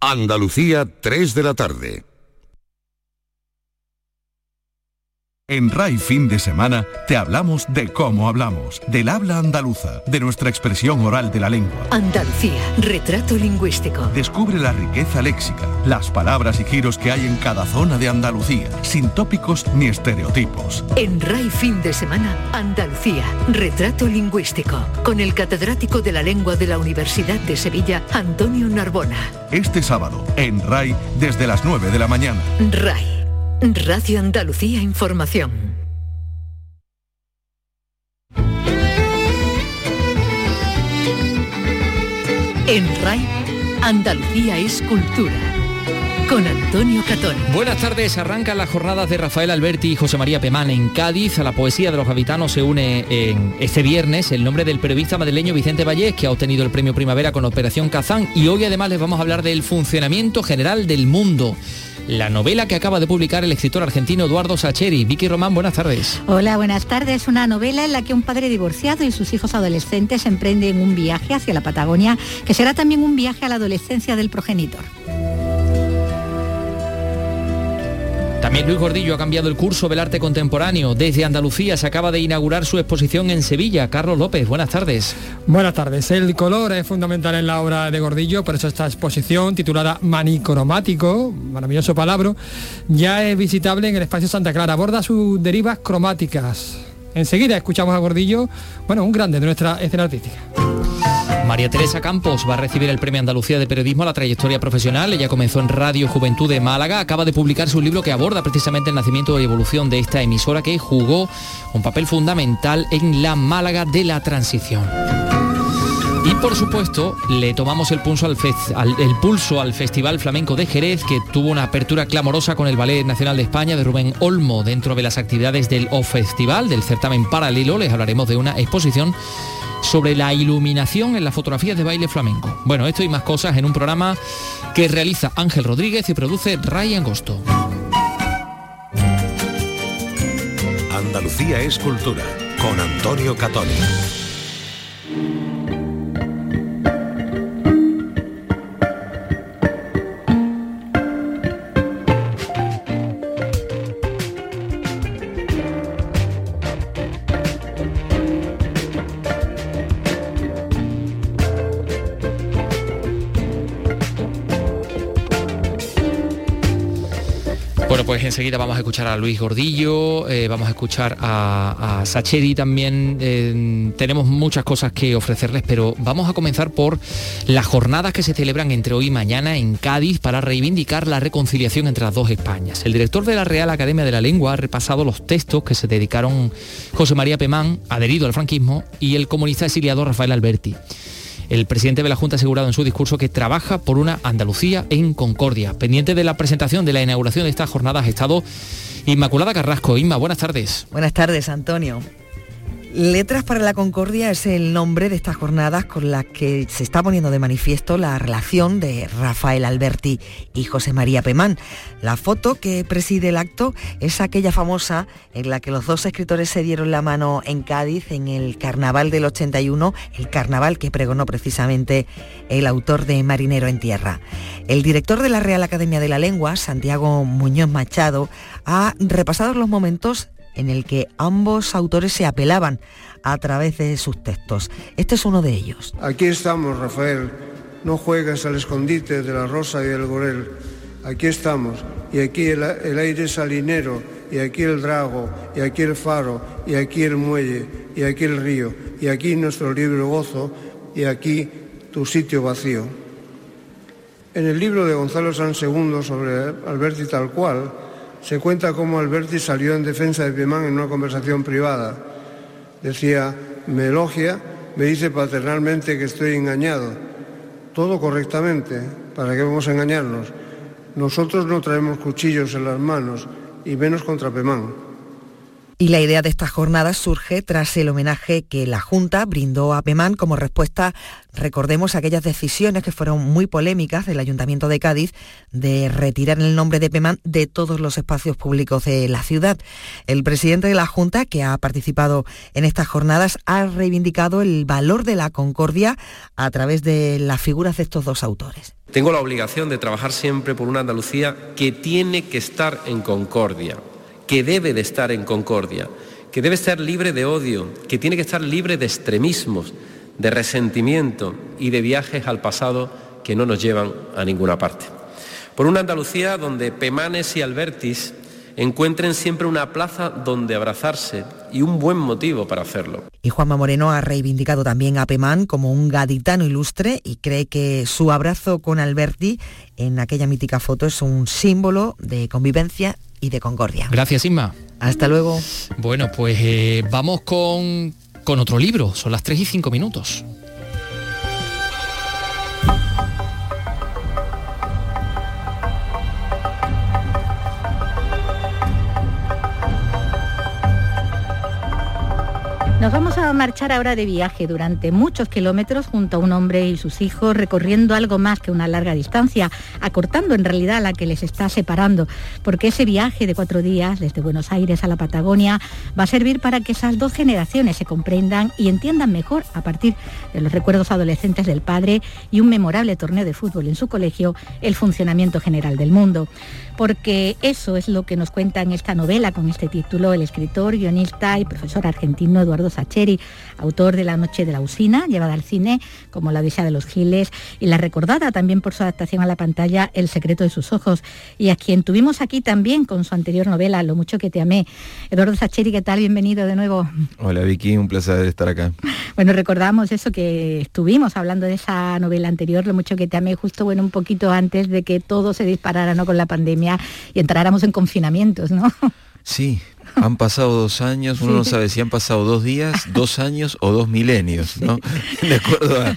Andalucía, 3 de la tarde. En RAI Fin de Semana te hablamos de cómo hablamos, del habla andaluza, de nuestra expresión oral de la lengua. Andalucía, retrato lingüístico. Descubre la riqueza léxica, las palabras y giros que hay en cada zona de Andalucía, sin tópicos ni estereotipos. En RAI Fin de Semana, Andalucía, retrato lingüístico, con el catedrático de la lengua de la Universidad de Sevilla, Antonio Narbona. Este sábado, en RAI, desde las 9 de la mañana. RAI. Radio Andalucía Información. En RAI, Andalucía es cultura. Con Antonio Catón. Buenas tardes, arrancan las jornadas de Rafael Alberti y José María Pemán en Cádiz. A la poesía de los habitanos se une en este viernes el nombre del periodista madrileño Vicente Vallés, que ha obtenido el premio Primavera con Operación Kazán. Y hoy además les vamos a hablar del funcionamiento general del mundo la novela que acaba de publicar el escritor argentino Eduardo Sacheri. Vicky Román, buenas tardes. Hola, buenas tardes. Una novela en la que un padre divorciado y sus hijos adolescentes emprenden un viaje hacia la Patagonia, que será también un viaje a la adolescencia del progenitor. También Luis Gordillo ha cambiado el curso del arte contemporáneo. Desde Andalucía se acaba de inaugurar su exposición en Sevilla. Carlos López, buenas tardes. Buenas tardes. El color es fundamental en la obra de Gordillo, por eso esta exposición titulada Manicromático, maravilloso palabra, ya es visitable en el espacio Santa Clara. Aborda sus derivas cromáticas. Enseguida escuchamos a Gordillo, bueno, un grande de nuestra escena artística. María Teresa Campos va a recibir el Premio Andalucía de Periodismo a la trayectoria profesional. Ella comenzó en Radio Juventud de Málaga. Acaba de publicar su libro que aborda precisamente el nacimiento y evolución de esta emisora que jugó un papel fundamental en la Málaga de la transición. Y por supuesto, le tomamos el pulso al, Festival Flamenco de Jerez, que tuvo una apertura clamorosa con el Ballet Nacional de España de Rubén Olmo dentro de las actividades del O Festival, del certamen paralelo. Les hablaremos de una exposición sobre la iluminación en las fotografías de baile flamenco. Bueno, esto y más cosas en un programa que realiza Ángel Rodríguez y produce Ray Angosto. Andalucía es cultura con Antonio Catoni. Enseguida vamos a escuchar a Luis Gordillo, eh, vamos a escuchar a, a Sacheri también. Eh, tenemos muchas cosas que ofrecerles, pero vamos a comenzar por las jornadas que se celebran entre hoy y mañana en Cádiz para reivindicar la reconciliación entre las dos Españas. El director de la Real Academia de la Lengua ha repasado los textos que se dedicaron José María Pemán, adherido al franquismo, y el comunista exiliado Rafael Alberti. El presidente de la Junta ha asegurado en su discurso que trabaja por una Andalucía en concordia. Pendiente de la presentación de la inauguración de estas jornadas ha estado Inmaculada Carrasco. Inma, buenas tardes. Buenas tardes, Antonio. Letras para la Concordia es el nombre de estas jornadas con las que se está poniendo de manifiesto la relación de Rafael Alberti y José María Pemán. La foto que preside el acto es aquella famosa en la que los dos escritores se dieron la mano en Cádiz en el carnaval del 81, el carnaval que pregonó precisamente el autor de Marinero en Tierra. El director de la Real Academia de la Lengua, Santiago Muñoz Machado, ha repasado los momentos en el que ambos autores se apelaban a través de sus textos. Este es uno de ellos. Aquí estamos, Rafael. No juegas al escondite de la rosa y el gorel. Aquí estamos. Y aquí el, aire salinero, y aquí el drago, y aquí el faro, y aquí el muelle, y aquí el río, y aquí nuestro libre gozo, y aquí tu sitio vacío. En el libro de Gonzalo San II sobre Alberti tal cual, se cuenta cómo Alberti salió en defensa de Pemán en una conversación privada. Decía, me elogia, me dice paternalmente que estoy engañado. Todo correctamente, ¿para qué vamos a engañarnos? Nosotros no traemos cuchillos en las manos, y menos contra Pemán. Y la idea de estas jornadas surge tras el homenaje que la Junta brindó a Pemán como respuesta, recordemos, aquellas decisiones que fueron muy polémicas del Ayuntamiento de Cádiz de retirar el nombre de Pemán de todos los espacios públicos de la ciudad. El presidente de la Junta, que ha participado en estas jornadas, ha reivindicado el valor de la concordia a través de las figuras de estos dos autores. Tengo la obligación de trabajar siempre por una Andalucía que tiene que estar en concordia, que debe de estar en concordia, que debe estar libre de odio, que tiene que estar libre de extremismos, de resentimiento y de viajes al pasado que no nos llevan a ninguna parte. Por una Andalucía donde Pemanes y Albertis encuentren siempre una plaza donde abrazarse y un buen motivo para hacerlo. Y Juanma Moreno ha reivindicado también a Pemán como un gaditano ilustre y cree que su abrazo con Alberti en aquella mítica foto es un símbolo de convivencia y de concordia. Gracias, Inma. Hasta luego. Bueno, pues eh, vamos con, con otro libro. Son las 3 y 5 minutos. Nos vamos a marchar ahora de viaje durante muchos kilómetros junto a un hombre y sus hijos, recorriendo algo más que una larga distancia, acortando en realidad la que les está separando, porque ese viaje de cuatro días desde Buenos Aires a la Patagonia va a servir para que esas dos generaciones se comprendan y entiendan mejor a partir de los recuerdos adolescentes del padre y un memorable torneo de fútbol en su colegio, el funcionamiento general del mundo porque eso es lo que nos cuenta en esta novela con este título el escritor, guionista y profesor argentino Eduardo Sacheri, autor de La noche de la usina, llevada al cine como La odisea de los giles y la recordada también por su adaptación a la pantalla El secreto de sus ojos y a quien tuvimos aquí también con su anterior novela Lo mucho que te amé. Eduardo Sacheri, ¿qué tal? Bienvenido de nuevo. Hola Vicky, un placer estar acá. Bueno, recordamos eso que estuvimos hablando de esa novela anterior, Lo mucho que te amé, justo bueno un poquito antes de que todo se disparara ¿no? con la pandemia y entráramos en confinamientos, ¿no? Sí, han pasado dos años, uno no sabe si han pasado dos días, dos años o dos milenios, ¿no? De acuerdo a,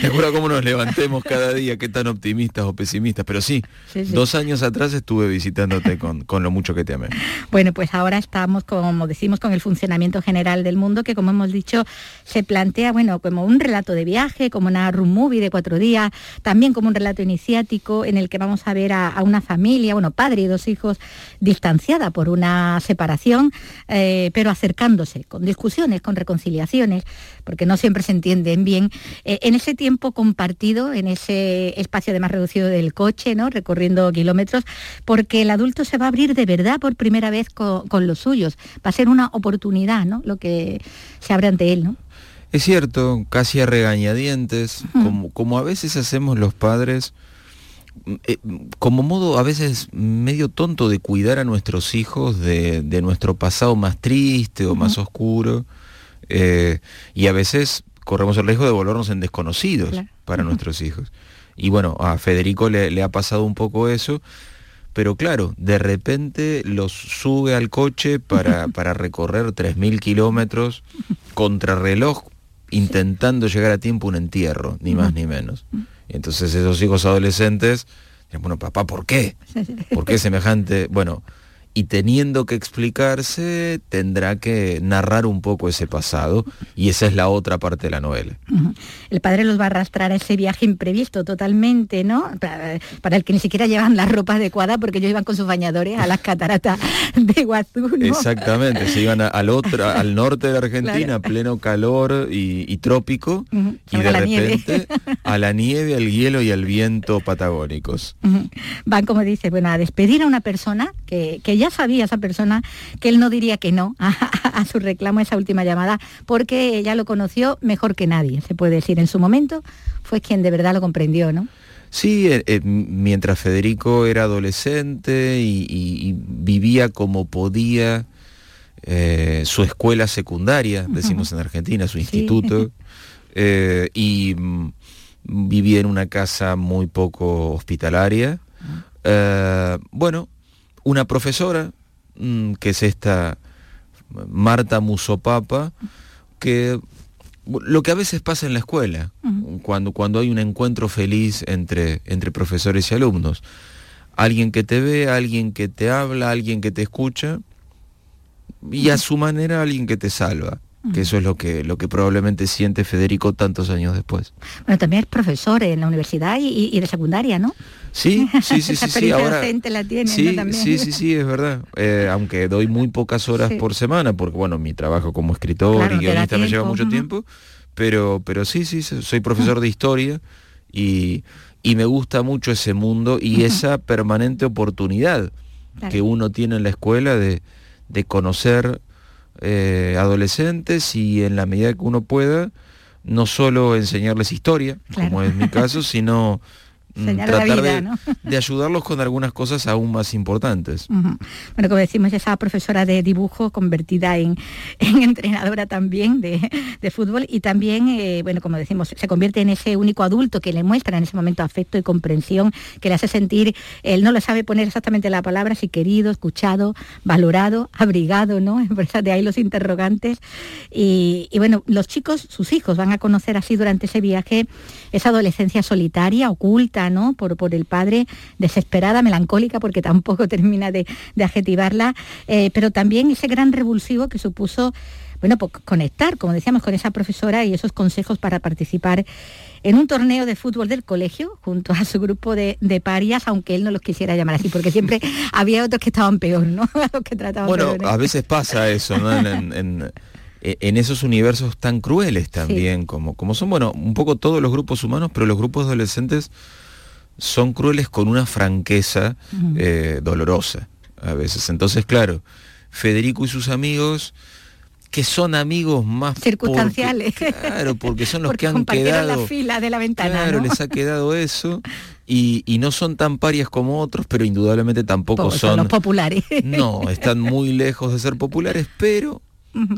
de cómo nos levantemos cada día, qué tan optimistas o pesimistas, pero sí, dos años atrás estuve visitándote con, con, lo mucho que te amé. Bueno, pues ahora estamos, como decimos, con el funcionamiento general del mundo, que como hemos dicho, se plantea, bueno, como un relato de viaje, como una room movie de cuatro días, también como un relato iniciático en el que vamos a ver a, a una familia, bueno, padre y dos hijos, distanciada por una separación eh, pero acercándose, con discusiones, con reconciliaciones, porque no siempre se entienden bien, eh, en ese tiempo compartido, en ese espacio de más reducido del coche, ¿no? recorriendo kilómetros, porque el adulto se va a abrir de verdad por primera vez con, los suyos. Va a ser una oportunidad, ¿no? Lo que se abre ante él, ¿no? Es cierto, casi a regañadientes, como, como a veces hacemos los padres eh, como modo a veces medio tonto de cuidar a nuestros hijos de, nuestro pasado más triste o más oscuro eh, y a veces corremos el riesgo de volvernos en desconocidos para nuestros hijos. Y bueno, a Federico le, ha pasado un poco eso, pero claro, de repente los sube al coche para, para recorrer 3.000 kilómetros contra reloj, intentando llegar a tiempo un entierro, ni más ni menos. Y entonces esos hijos adolescentes, bueno, papá, ¿por qué? ¿Por qué semejante? Bueno, y teniendo que explicarse tendrá que narrar un poco ese pasado y esa es la otra parte de la novela. El padre los va a arrastrar a ese viaje imprevisto totalmente, ¿no? Para, el que ni siquiera llevan la ropa adecuada porque ellos iban con sus bañadores a las cataratas de Iguazú. Exactamente, se iban al otro, al norte de la Argentina, pleno calor y, trópico, y de repente a la nieve, al hielo y al viento patagónicos. Van, como dice, bueno, a despedir a una persona que, que ya ya sabía esa persona que él no diría que no a, su reclamo, esa última llamada, porque ella lo conoció mejor que nadie, se puede decir. En su momento fue quien de verdad lo comprendió, ¿no? Sí, eh, eh, mientras Federico era adolescente y, vivía como podía eh, su escuela secundaria, decimos en Argentina, su instituto, y mm, vivía en una casa muy poco hospitalaria. bueno, una profesora, mm, que es esta Marta Musopapa, que lo que a veces pasa en la escuela, cuando, cuando hay un encuentro feliz entre, entre profesores y alumnos. Alguien que te ve, alguien que te habla, alguien que te escucha, y a su manera alguien que te salva que eso es lo que, lo que probablemente siente Federico tantos años después. Bueno, también es profesor en la universidad y, de secundaria, ¿no? Sí, sí, sí, sí. sí ahora, la tiene, sí, sí, sí, sí, es verdad. Eh, aunque doy muy pocas horas por semana, porque bueno, mi trabajo como escritor y guionista me lleva mucho tiempo, pero, pero sí, sí, soy profesor de historia y, y me gusta mucho ese mundo y esa permanente oportunidad que uno tiene en la escuela de, de conocer eh, adolescentes y en la medida que uno pueda, no solo enseñarles historia, como es mi caso, sino Mm, tratar de, ayudarlos con algunas cosas aún más importantes. Bueno, como decimos, esa profesora de dibujo convertida en, entrenadora también de, fútbol y también, eh, bueno, como decimos, se convierte en ese único adulto que le muestra en ese momento afecto y comprensión, que le hace sentir, él no lo sabe poner exactamente la palabra, si querido, escuchado, valorado, abrigado, ¿no? De ahí los interrogantes. Y, y bueno, los chicos, sus hijos, van a conocer así durante ese viaje esa adolescencia solitaria, oculta, por, por el padre, desesperada, melancólica, porque tampoco termina de, adjetivarla, eh, pero también ese gran revulsivo que supuso bueno, pues conectar, como decíamos, con esa profesora y esos consejos para participar en un torneo de fútbol del colegio junto a su grupo de, parias, aunque él no los quisiera llamar así, porque siempre había otros que estaban peor, ¿no? que bueno, a veces pasa eso, ¿no? en, esos universos tan crueles también, como, como son, bueno, un poco todos los grupos humanos, pero los grupos adolescentes son crueles con una franqueza eh, dolorosa a veces. Entonces, claro, Federico y sus amigos que son amigos más circunstanciales. claro, porque son los que han quedado la fila de la ventana. Claro, les ha quedado eso. Y, no son tan parias como otros, pero indudablemente tampoco son, los populares. No, están muy lejos de ser populares, pero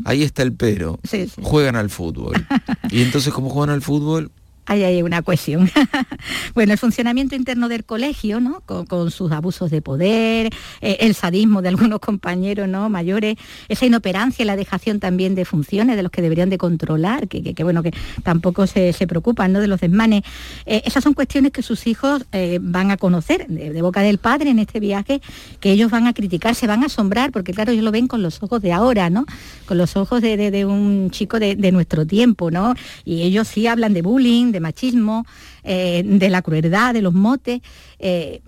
ahí está el pero. Juegan al fútbol. Y entonces, como juegan al fútbol, Ahí hay una cuestión. bueno, el funcionamiento interno del colegio, ¿no? Con, sus abusos de poder, eh, el sadismo de algunos compañeros ¿no? mayores, esa inoperancia y la dejación también de funciones de los que deberían de controlar, que, bueno, que tampoco se, preocupan ¿no? de los desmanes. Eh, esas son cuestiones que sus hijos eh, van a conocer de, boca del padre en este viaje, que ellos van a criticar, se van a asombrar, porque claro, ellos lo ven con los ojos de ahora, ¿no? Con los ojos de, un chico de, de, nuestro tiempo, ¿no? Y ellos sí hablan de bullying, de machismo, eh, de la crueldad, de los motes. Eh,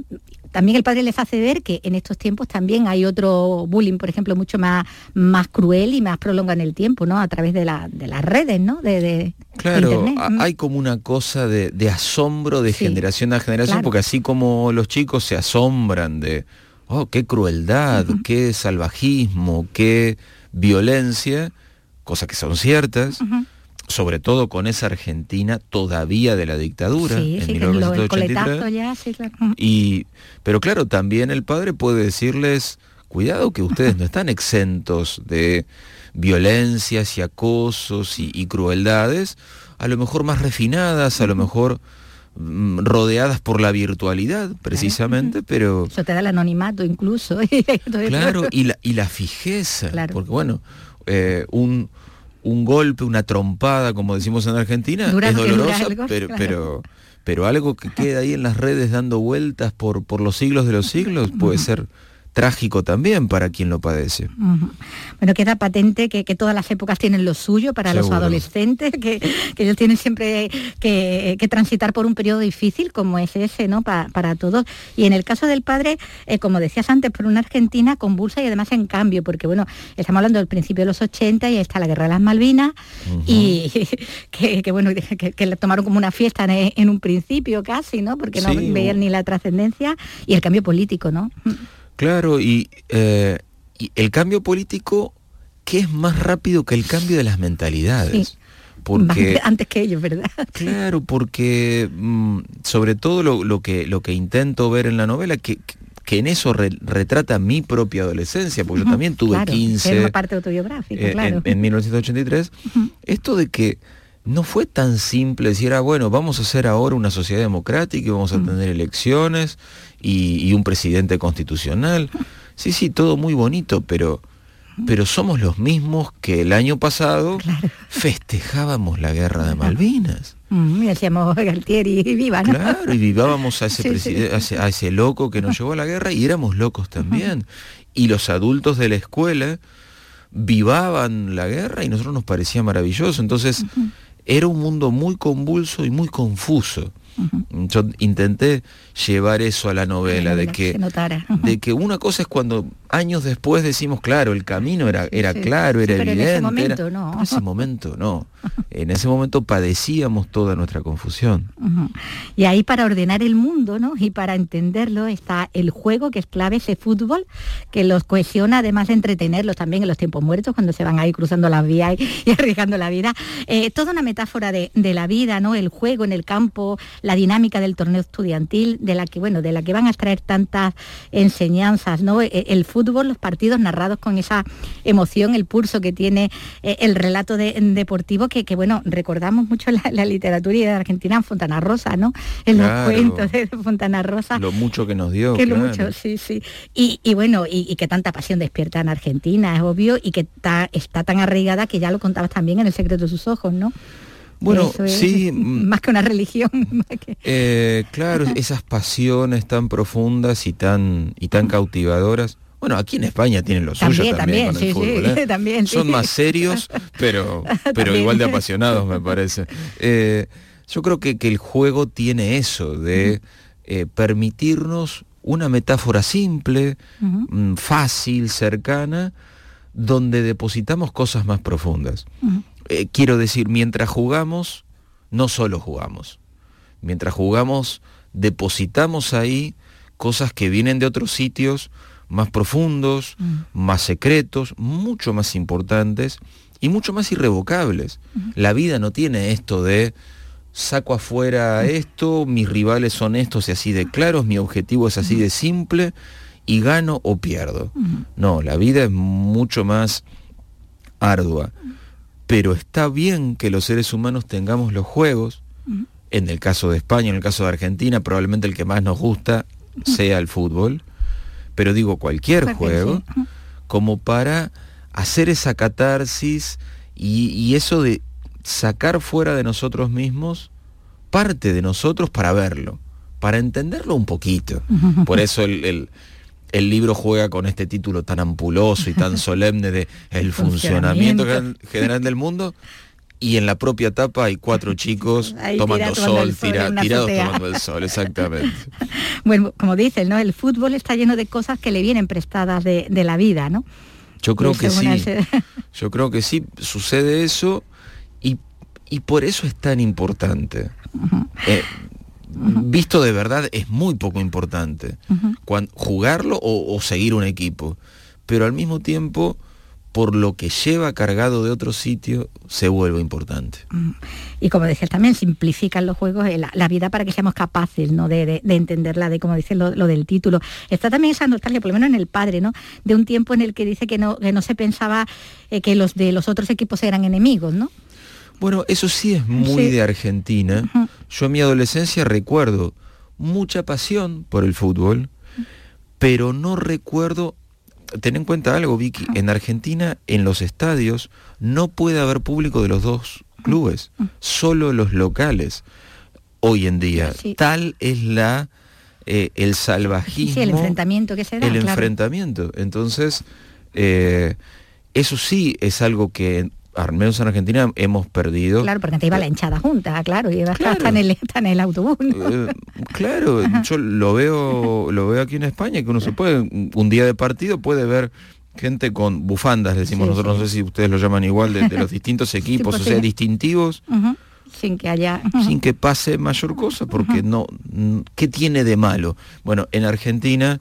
también el padre les hace ver que en estos tiempos también hay otro bullying, por ejemplo, mucho más, más cruel y más prolonga en el tiempo, ¿no? A través de, las redes, ¿no? De, claro, hay como una cosa de, asombro de generación a generación, porque así como los chicos se asombran de, oh, qué crueldad, qué salvajismo, qué violencia, cosas que son ciertas sobre todo con esa Argentina todavía de la dictadura en 1983. y, pero claro, también el padre puede decirles, cuidado que ustedes no están exentos de violencias y acosos y, crueldades, a lo mejor más refinadas, a lo mejor mm, rodeadas por la virtualidad precisamente, pero... Eso te da el anonimato incluso. claro, y la, y la fijeza, porque bueno, eh, un, un golpe, una trompada, como decimos en Argentina, es dolorosa, pero, pero, pero algo que queda ahí en las redes dando vueltas por, por los siglos de los siglos puede ser trágico también para quien lo padece. Bueno, queda patente que, todas las épocas tienen lo suyo para los adolescentes, que, ellos tienen siempre que, transitar por un periodo difícil como es ese, ¿no? para todos. Y en el caso del padre, eh, como decías antes, por una Argentina convulsa y además en cambio, porque bueno, estamos hablando del principio de los 80 y está la guerra de las Malvinas y que, bueno, que, la tomaron como una fiesta en, un principio casi, ¿no? Porque no veían ni la trascendencia y el cambio político, ¿no? Claro, eh, y, el cambio político, ¿qué es más rápido que el cambio de las mentalidades? Porque, antes que ellos, ¿verdad? Claro, porque mm, sobre todo lo, que, lo que intento ver en la novela, que, que en eso retrata mi propia adolescencia, porque yo también tuve 15... Es una parte autobiográfica, eh, claro. En, 1983, esto de que no fue tan simple decir, ah, bueno, vamos a hacer ahora una sociedad democrática y vamos a tener elecciones y, un presidente constitucional. Sí, sí, todo muy bonito, pero, pero somos los mismos que el año pasado festejábamos la guerra de Malvinas. Mm, y hacíamos Galtieri y viva, ¿no? Claro, y vivábamos a ese, A, ese, loco que nos llevó a la guerra y éramos locos también. Y los adultos de la escuela vivaban la guerra y nosotros nos parecía maravilloso. Entonces, era un mundo muy convulso y muy confuso. Yo intenté llevar eso a la novela, de que, de que una cosa es cuando años después decimos, claro, el camino era, era claro, era evidente. En ese momento no. En ese momento no. En ese momento padecíamos toda nuestra confusión. Y ahí para ordenar el mundo, ¿no? Y para entenderlo está el juego, que es clave, ese fútbol, que los cohesiona, además de entretenerlos también en los tiempos muertos, cuando se van ahí cruzando las vías y, arriesgando la vida. Eh, toda una metáfora de, de la vida, ¿no? El juego en el campo, la dinámica del torneo estudiantil, de la que, bueno, de la que van a extraer tantas enseñanzas, ¿no? E, el fútbol, los partidos narrados con esa emoción, el pulso que tiene eh, el relato deportivo, que, bueno, recordamos mucho la, literatura y de Argentina en Fontana Rosa, ¿no? En los cuentos de Fontana Rosa. Lo mucho que nos dio. Que lo mucho, sí, sí. Y, bueno, y, que tanta pasión despierta en Argentina, es obvio, y que está, está tan arraigada que ya lo contabas también en El secreto de sus ojos, ¿no? Bueno, sí. Mm, más que una religión. Eh, claro, esas pasiones tan profundas y tan, y tan cautivadoras. Bueno, aquí en España tienen los suyos también, con el fútbol, ¿eh? también, Son más serios, pero, pero igual de apasionados, me parece. Eh, yo creo que, que, el juego tiene eso, de permitirnos una metáfora simple, mm, fácil, cercana, donde depositamos cosas más profundas. Eh, quiero decir, mientras jugamos, no solo jugamos. Mientras jugamos, depositamos ahí cosas que vienen de otros sitios más profundos, mm. más secretos, mucho más importantes y mucho más irrevocables. La vida no tiene esto de saco afuera esto, mis rivales son estos y así de claros, mi objetivo es así de simple y gano o pierdo. No, la vida es mucho más ardua. Pero está bien que los seres humanos tengamos los juegos, en el caso de España, en el caso de Argentina, probablemente el que más nos gusta sea el fútbol, pero digo cualquier juego, como para hacer esa catarsis y, eso de sacar fuera de nosotros mismos parte de nosotros para verlo, para entenderlo un poquito. Por eso el el libro juega con este título tan ampuloso y tan solemne de el funcionamiento general del mundo y en la propia etapa hay cuatro chicos tomando sol, tirados tomando el sol, exactamente. bueno, como dices, ¿no? El fútbol está lleno de cosas que le vienen prestadas de, la vida, ¿no? Yo creo que sí. Yo creo que sí, sucede eso y, por eso es tan importante visto de verdad es muy poco importante. jugarlo o, seguir un equipo. Pero al mismo tiempo, por lo que lleva cargado de otro sitio, se vuelve importante. Y como decías, también simplifican los juegos eh, la, vida para que seamos capaces ¿no? de, entenderla, de como dice lo, del título. Está también esa nostalgia, por lo menos en el padre, ¿no? de un tiempo en el que dice que no, que no se pensaba eh, que los de los otros equipos eran enemigos, ¿no? Bueno, eso sí es muy de Argentina. Yo en mi adolescencia recuerdo mucha pasión por el fútbol, pero no recuerdo, ten en cuenta algo, Vicky, en Argentina, en los estadios, no puede haber público de los dos clubes, solo los locales, hoy en día. Tal es la eh, el salvajismo. Sí, el enfrentamiento que se da. El enfrentamiento. Entonces, eh, eso sí es algo que al menos en Argentina hemos perdido. Claro, porque te iba la hinchada junta, claro, y claro. en, el, en el autobús. Eh, claro, yo lo veo, lo veo aquí en España, que uno se puede, un día de partido puede ver gente con bufandas, decimos nosotros, no sé si ustedes lo llaman igual, de, los distintos equipos, o sea, distintivos. Sin que haya... Sin que pase mayor cosa, porque no, ¿qué tiene de malo? Bueno, en Argentina,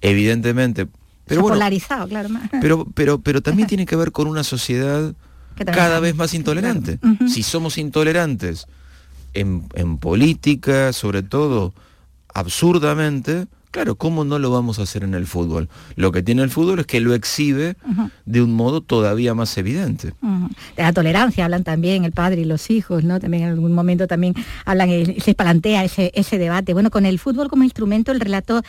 evidentemente... Pero polarizado, claro. Pero, pero, pero también tiene que ver con una sociedad cada vez más intolerante. Si somos intolerantes en, política, sobre todo absurdamente, claro, ¿cómo no lo vamos a hacer en el fútbol? Lo que tiene el fútbol es que lo exhibe de un modo todavía más evidente. De la tolerancia hablan también el padre y los hijos, ¿no? También en algún momento también hablan, se plantea ese, ese debate. Bueno, con el fútbol como instrumento, el relato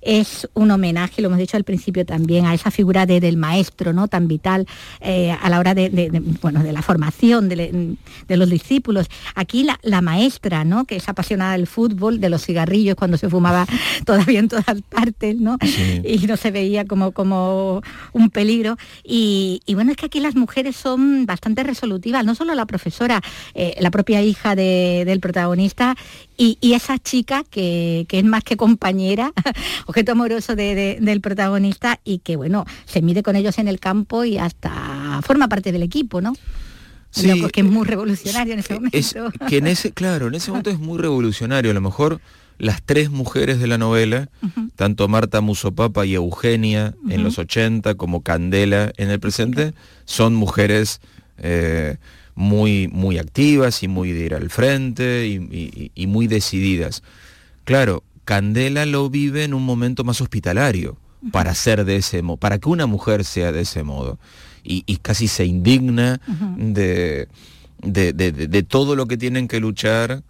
es un homenaje, lo hemos dicho al principio también, a esa figura del maestro, ¿no? Tan vital eh, a la hora de, bueno, de la formación de, los discípulos. Aquí la, maestra, ¿no? Que es apasionada del fútbol, de los cigarrillos cuando se fumaba todavía en todas partes, ¿no? Y no se veía como, como un peligro. Y, bueno, es que aquí las mujeres son bastante resolutivas, no solo la profesora, eh, la propia hija del protagonista y, esa chica que, es más que compañera, objeto amoroso del protagonista y que, bueno, se mide con ellos en el campo y hasta forma parte del equipo, ¿no? Sí, porque es muy revolucionario en ese momento. Es, que en ese, claro, en ese momento es muy revolucionario. A lo mejor las tres mujeres de la novela, tanto Marta Musopapa y Eugenia en los 80 como Candela en el presente, son mujeres eh, muy, muy activas y muy de ir al frente y, muy decididas. Claro, Candela lo vive en un momento más hospitalario para ser de ese modo, para que una mujer sea de ese modo. Y, casi se indigna de, de, todo lo que tienen que luchar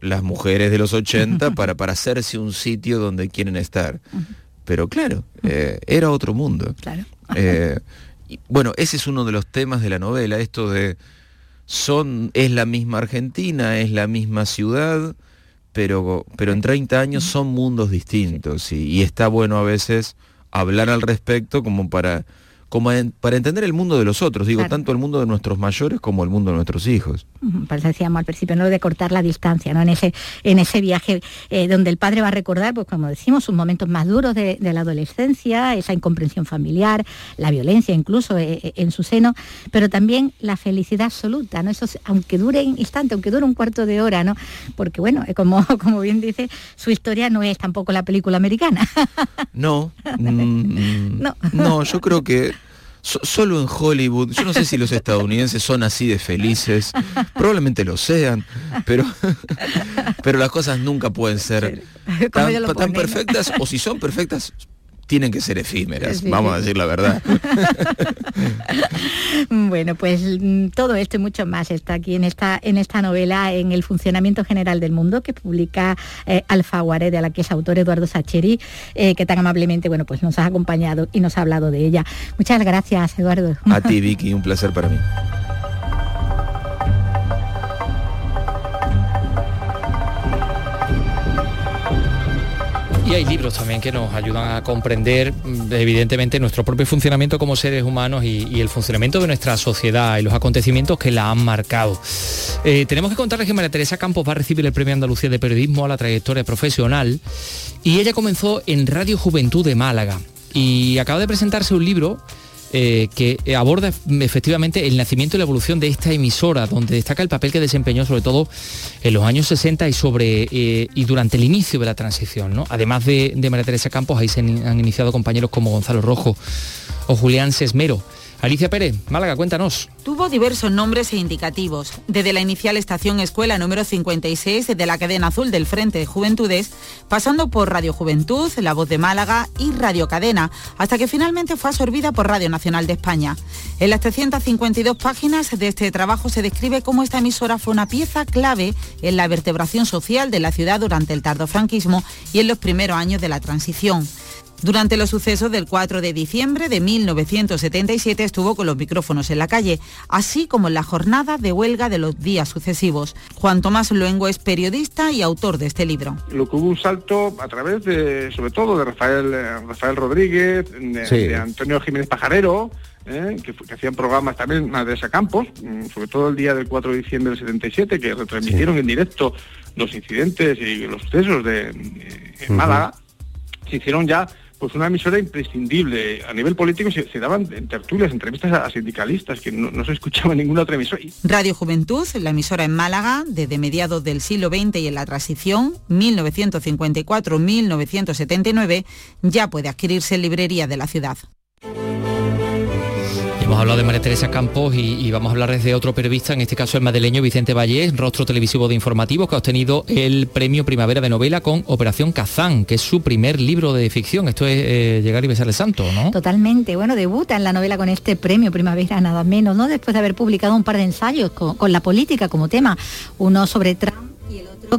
las mujeres de los 80 para, para hacerse un sitio donde quieren estar. Pero claro, eh, era otro mundo. Eh, bueno, ese es uno de los temas de la novela, esto de son, es la misma Argentina, es la misma ciudad, pero, pero en 30 años son mundos distintos y está bueno a veces hablar al respecto como para como para entender el mundo de los otros, digo, tanto el mundo de nuestros mayores como el mundo de nuestros hijos. Decíamos al principio, no de cortar la distancia, ¿no? En ese, en ese viaje eh, donde el padre va a recordar, pues como decimos, sus momentos más duros de, la adolescencia, esa incomprensión familiar, la violencia incluso eh, eh, en su seno, pero también la felicidad absoluta, ¿no? Eso, aunque dure un instante, aunque dure un cuarto de hora, ¿no? Porque bueno, como, como bien dice, su historia no es tampoco la película americana. No, mm, no, no, yo creo que solo en Hollywood, yo no sé si los estadounidenses son así de felices, probablemente lo sean, pero, pero las cosas nunca pueden ser tan perfectas, o si son perfectas, tienen que ser efímeras, vamos a decir la verdad. bueno, pues mm, todo esto y mucho más está aquí en esta, en esta novela, en el funcionamiento general del mundo, que publica eh, Alfaguare, de la que es autor Eduardo Sacheri, eh, que tan amablemente bueno, pues nos ha acompañado y nos ha hablado de ella. Muchas gracias, Eduardo. A ti, Vicky, un placer para mí. Hay libros también que nos ayudan a comprender mm, evidentemente nuestro propio funcionamiento como seres humanos y, el funcionamiento de nuestra sociedad y los acontecimientos que la han marcado. Eh, tenemos que contarles que María Teresa Campos va a recibir el Premio Andalucía de Periodismo a la trayectoria profesional y ella comenzó en Radio Juventud de Málaga y acaba de presentarse un libro eh, que aborda efectivamente el nacimiento y la evolución de esta emisora, donde destaca el papel que desempeñó sobre todo en los años 60 y sobre eh, y durante el inicio de la transición. Además de, de María Teresa Campos, ahí se han iniciado compañeros como Gonzalo Rojo o Julián Sesmero. Alicia Pérez, Málaga, cuéntanos. Tuvo diversos nombres e indicativos, desde la inicial estación escuela número 56 de la cadena azul del Frente de Juventudes, pasando por Radio Juventud, La Voz de Málaga y Radio Cadena, hasta que finalmente fue absorbida por Radio Nacional de España. En las 352 páginas de este trabajo se describe cómo esta emisora fue una pieza clave en la vertebración social de la ciudad durante el tardofranquismo y en los primeros años de la transición. Durante los sucesos del 4 de diciembre de 1977 estuvo con los micrófonos en la calle, así como en la jornada de huelga de los días sucesivos. Juan Tomás Luengo es periodista y autor de este libro. Lo que hubo un salto a través de, sobre todo, de Rafael, eh, Rafael Rodríguez, de, Antonio Jiménez Pajarero, eh, que, hacían programas también de esa Campos, mm, sobre todo el día del 4 de diciembre del 77, que retransmitieron en directo los incidentes y los sucesos de, en Málaga, se hicieron ya pues una emisora imprescindible. A nivel político se, daban tertulias, entrevistas a, sindicalistas, que no, se escuchaba ninguna otra emisora. Radio Juventud, la emisora en Málaga, desde mediados del siglo XX y en la transición, 1954-1979, ya puede adquirirse en librería de la ciudad. Hemos hablado de María Teresa Campos y, vamos a hablar desde otro periodista, en este caso el madrileño Vicente Vallés, rostro televisivo de informativos, que ha obtenido el premio Primavera de Novela con Operación Kazán, que es su primer libro de ficción. Esto es eh, Llegar y besar el santo, ¿no? Totalmente. Bueno, debuta en la novela con este premio Primavera, nada menos, ¿no? Después de haber publicado un par de ensayos con, la política como tema, uno sobre Trump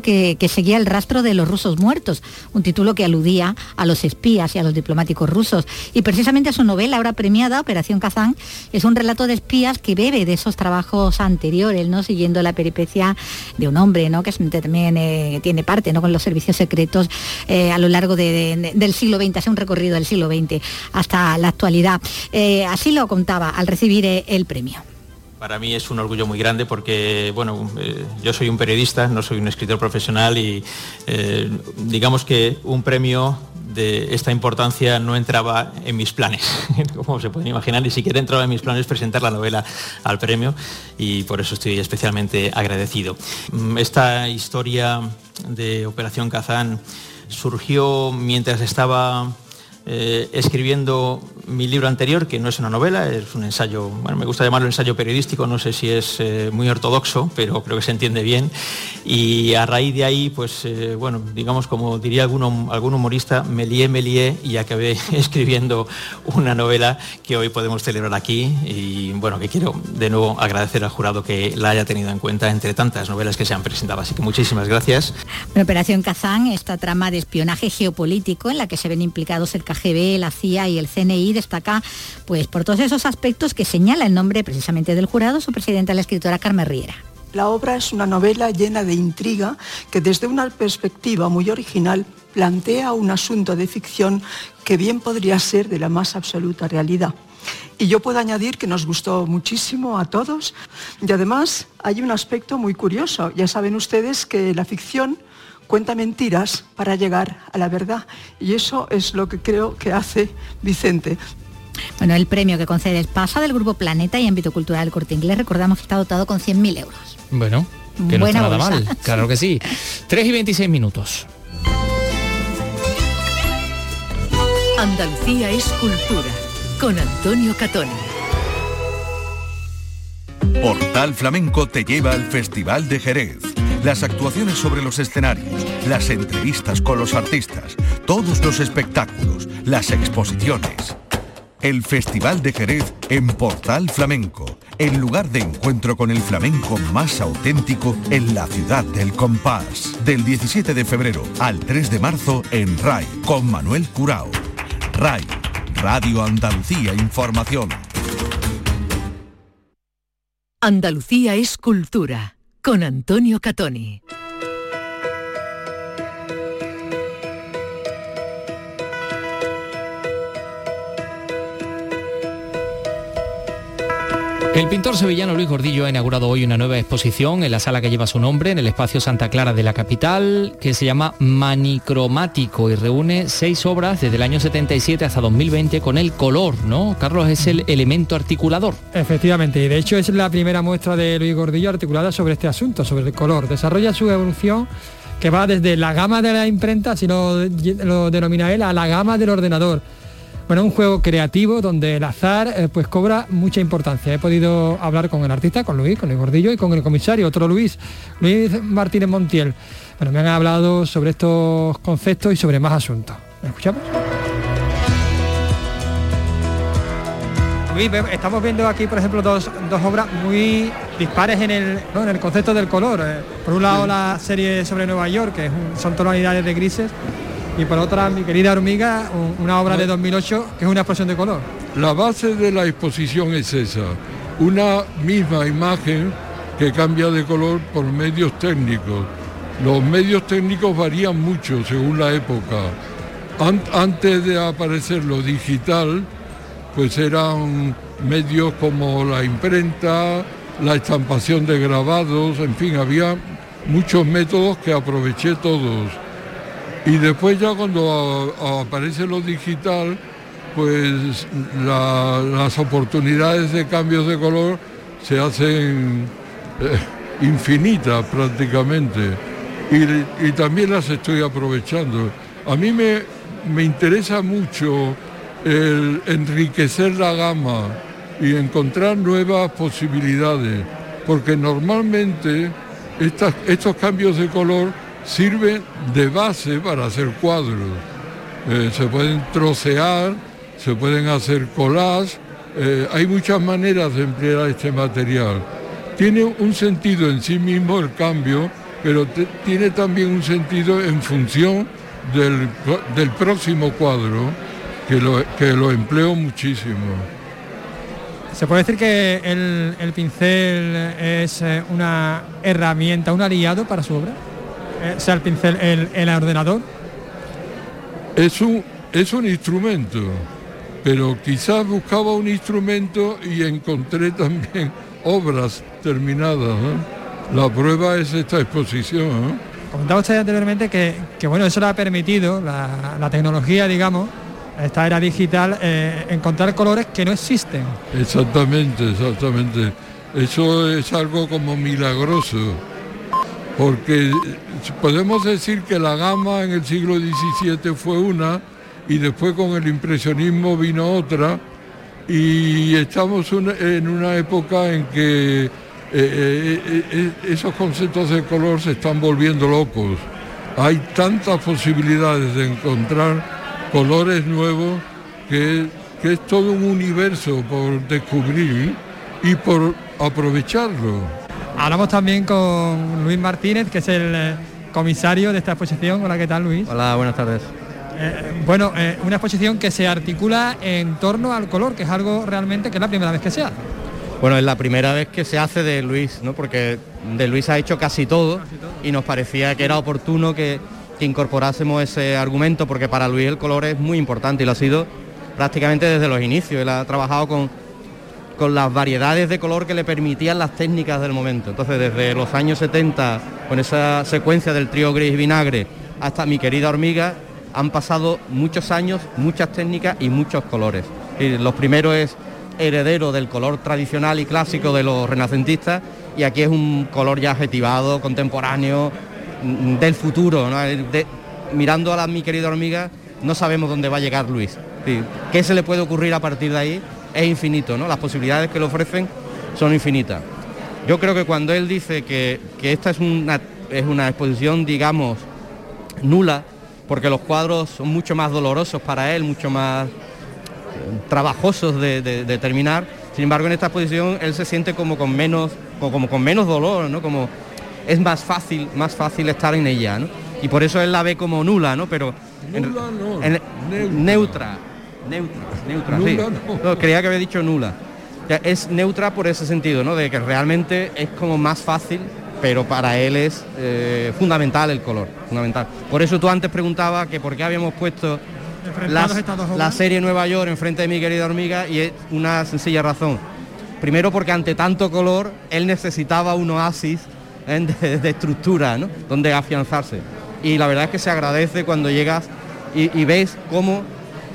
que, seguía el rastro de los rusos muertos, un título que aludía a los espías y a los diplomáticos rusos. Y precisamente su novela, ahora premiada, Operación Kazán, es un relato de espías que bebe de esos trabajos anteriores, ¿no? siguiendo la peripecia de un hombre ¿no? que también eh, tiene parte ¿no? con los servicios secretos eh, a lo largo del siglo XX, hace un recorrido del siglo XX hasta la actualidad. Eh, así lo contaba al recibir el premio. Para mí es un orgullo muy grande porque, bueno, eh, yo soy un periodista, no soy un escritor profesional y eh, digamos que un premio de esta importancia no entraba en mis planes, como se pueden imaginar, ni siquiera entraba en mis planes presentar la novela al premio y por eso estoy especialmente agradecido. Mm, esta historia de Operación Kazán surgió mientras estaba eh, escribiendo mi libro anterior, que no es una novela, es un ensayo, bueno, me gusta llamarlo ensayo periodístico, no sé si es eh, muy ortodoxo, pero creo que se entiende bien. Y a raíz de ahí, pues, eh, bueno, digamos, como diría algún, algún humorista, me lié, me lié y acabé escribiendo una novela que hoy podemos celebrar aquí y, bueno, que quiero de nuevo agradecer al jurado que la haya tenido en cuenta entre tantas novelas que se han presentado. Así que muchísimas gracias. Operación Kazán, esta trama de espionaje geopolítico en la que se ven implicados el KGB, la CIA y el CNI destaca pues, por todos esos aspectos que señala el nombre precisamente del jurado, su presidenta, la escritora Carmen Riera. La obra es una novela llena de intriga que desde una perspectiva muy original plantea un asunto de ficción que bien podría ser de la más absoluta realidad. Y yo puedo añadir que nos gustó muchísimo a todos y además hay un aspecto muy curioso. Ya saben ustedes que la ficción cuenta mentiras para llegar a la verdad. Y eso es lo que creo que hace Vicente. Bueno, el premio que concede es pasa del Grupo Planeta y Ámbito Cultural Corte Inglés. Recordamos que está dotado con 100.000 euros. Bueno, que no está nada mal. Claro que sí. 3 y 26 minutos. Andalucía es cultura. Con Antonio Catoni. Portal Flamenco te lleva al Festival de Jerez las actuaciones sobre los escenarios, las entrevistas con los artistas, todos los espectáculos, las exposiciones. El Festival de Jerez en Portal Flamenco, el lugar de encuentro con el flamenco más auténtico en la ciudad del compás. Del 17 de febrero al 3 de marzo en RAI con Manuel Curao. RAI, Radio Andalucía Información. Andalucía es cultura con Antonio Catoni. El pintor sevillano Luis Gordillo ha inaugurado hoy una nueva exposición en la sala que lleva su nombre, en el espacio Santa Clara de la capital, que se llama Manicromático y reúne seis obras desde el año 77 hasta 2020 con el color, ¿no? Carlos es el elemento articulador. Efectivamente, y de hecho es la primera muestra de Luis Gordillo articulada sobre este asunto, sobre el color. Desarrolla su evolución que va desde la gama de la imprenta, si lo, lo denomina él, a la gama del ordenador bueno, un juego creativo donde el azar eh, pues cobra mucha importancia. He podido hablar con el artista, con Luis, con el gordillo y con el comisario, otro Luis, Luis Martínez Montiel. Bueno, me han hablado sobre estos conceptos y sobre más asuntos. ¿Me escuchamos? Luis, estamos viendo aquí, por ejemplo, dos, obras muy dispares en el, en el concepto del color. Eh, por un lado, la serie sobre Nueva York, que son tonalidades de grises, y por otra mi querida hormiga, una obra de 2008 que es una explosión de color. La base de la exposición es esa, una misma imagen que cambia de color por medios técnicos. Los medios técnicos varían mucho según la época. antes de aparecer lo digital, pues eran medios como la imprenta, la estampación de grabados, en fin, había muchos métodos que aproveché todos y después ya cuando aparece lo digital, pues las oportunidades de cambios de color se hacen eh, infinitas prácticamente. Y, también las estoy aprovechando. A mí me, me interesa mucho enriquecer la gama y encontrar nuevas posibilidades, porque normalmente estos cambios de color sirven de base para hacer cuadros. Eh, se pueden trocear, se pueden hacer collages, eh, hay muchas maneras de emplear este material. Tiene un sentido en sí mismo el cambio pero tiene también un sentido en función del, del próximo cuadro, que lo, que lo empleo muchísimo. ¿Se puede decir que el, pincel es eh, una herramienta, un aliado para su obra? Eh, sea el pincel el, el ordenador. Es un, es un instrumento, pero quizás buscaba un instrumento y encontré también obras terminadas. La prueba es esta exposición. Comentaba usted anteriormente que, bueno, eso le ha permitido, la, tecnología, digamos, esta era digital, eh, encontrar colores que no existen. Exactamente, exactamente. Eso es algo como milagroso, porque podemos decir que la gama en el siglo XVII fue una y después con el impresionismo vino otra y estamos en una época en que eh, eh, eh, esos conceptos de color se están volviendo locos. Hay tantas posibilidades de encontrar colores nuevos que, es todo un universo por descubrir y por aprovecharlo. Hablamos también con Luis Martínez, que es el comisario de esta exposición. Hola, ¿qué tal Luis? Hola, buenas tardes. bueno, una exposición que se articula en torno al color, que es algo realmente que es la primera vez que se hace. Bueno, es la primera vez que se hace de Luis, ¿no? porque de Luis ha hecho casi todo, y nos parecía que era oportuno que, incorporásemos ese argumento porque para Luis el color es muy importante y lo ha sido prácticamente desde los inicios. Él ha trabajado con, con las variedades de color que le permitían las técnicas del momento. Entonces desde los años 70, con esa secuencia del trío gris vinagre, hasta mi querida hormiga, han pasado muchos años, muchas técnicas y muchos colores. Y los primeros es heredero del color tradicional y clásico de los renacentistas y aquí es un color ya adjetivado, contemporáneo, mm, del futuro. mirando a la mi querida hormiga, no sabemos dónde va a llegar Luis. ¿Qué se le puede ocurrir a partir de ahí? Es infinito, ¿no? Las posibilidades que le ofrecen son infinitas. Yo creo que cuando él dice que, esta es una, es una exposición, digamos, nula, porque los cuadros son mucho más dolorosos para él, mucho más trabajosos de, terminar. Sin embargo, en esta exposición él se siente como con menos, como, con menos dolor, ¿no? Como es más fácil, más fácil estar en ella, ¿no? Y por eso él la ve como nula, ¿no? Pero neutra. neutra, neutra, sí. No. creía que había dicho nula. es neutra por ese sentido, ¿no? De que realmente es como más fácil, pero para él es eh, fundamental el color, fundamental. Por eso tú antes preguntabas que por qué habíamos puesto la serie Nueva York enfrente de mi querida hormiga y es una sencilla razón. Primero porque ante tanto color él necesitaba un oasis ¿eh? de, estructura, ¿no? Donde afianzarse. Y la verdad es que se agradece cuando llegas y, ves cómo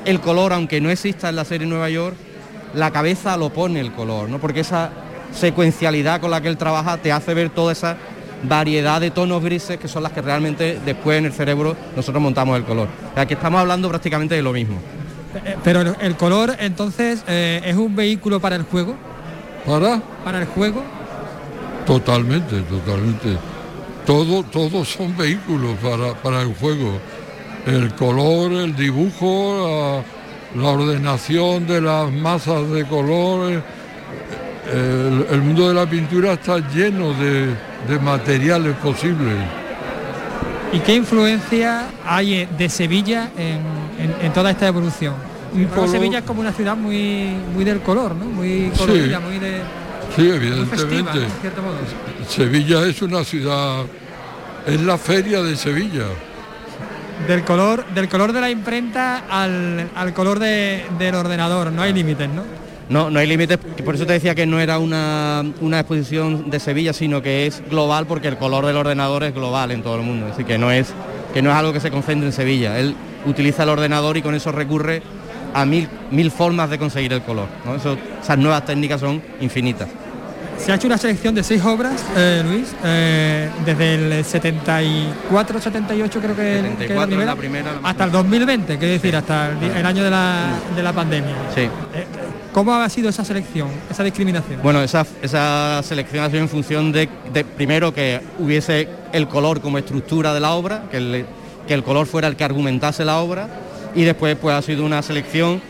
el color, aunque no exista en la serie Nueva York, la cabeza lo pone el color, ¿no? Porque esa secuencialidad con la que él trabaja te hace ver toda esa variedad de tonos grises que son las que realmente después en el cerebro nosotros montamos el color. Aquí estamos hablando prácticamente de lo mismo. Eh, pero el color entonces eh, es un vehículo para el juego. ¿Para? Para el juego. Totalmente, totalmente. Todo, todos son vehículos para, para el juego. El color, el dibujo, la, ordenación de las masas de colores. el mundo de la pintura está lleno de, de materiales posibles. ¿Y qué influencia hay de Sevilla en, toda esta evolución? Sevilla es como una ciudad muy, muy del color, ¿no? Muy colorida, muy de... Sí, evidentemente. Sevilla es una ciudad, es la feria de Sevilla. Del color, del color de la imprenta al, al color del ordenador, no hay límites, ¿no? No, no hay límites, por eso te decía que no era una, exposición de Sevilla, sino que es global porque el color del ordenador es global en todo el mundo, así que no es, que no es algo que se concentre en Sevilla. Él utiliza el ordenador y con eso recurre a mil, mil formas de conseguir el color. esas nuevas técnicas son infinitas. Se ha hecho una selección de seis obras, eh, Luis, eh, desde el 74, 78 creo que, la, primera, hasta el 2020, que decir, hasta el, año de la, pandemia. Sí. Eh, ¿Cómo ha sido esa selección, esa discriminación? Bueno, esa, selección ha sido en función de, primero que hubiese el color como estructura de la obra, que el, que el color fuera el que argumentase la obra, y después pues ha sido una selección,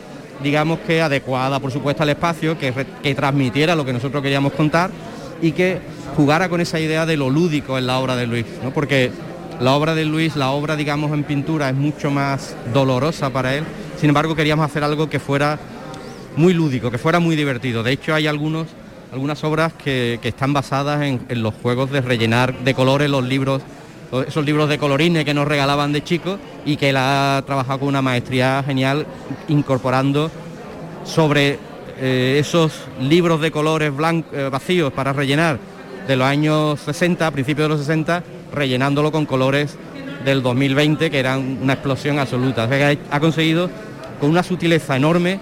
digamos que adecuada por supuesto al espacio, que, que transmitiera lo que nosotros queríamos contar, y que jugara con esa idea de lo lúdico en la obra de Luis, ¿no? porque la obra de Luis, la obra digamos en pintura es mucho más dolorosa para él, sin embargo queríamos hacer algo que fuera muy lúdico, que fuera muy divertido. De hecho hay algunos, algunas obras que, están basadas en, en, los juegos de rellenar de colores los libros, esos libros de colorines que nos regalaban de chicos y que él ha trabajado con una maestría genial incorporando sobre eh, esos libros de colores blancos, eh, vacíos para rellenar de los años 60, a principios de los 60, rellenándolo con colores del 2020, que eran una explosión absoluta. ha conseguido, con una sutileza enorme,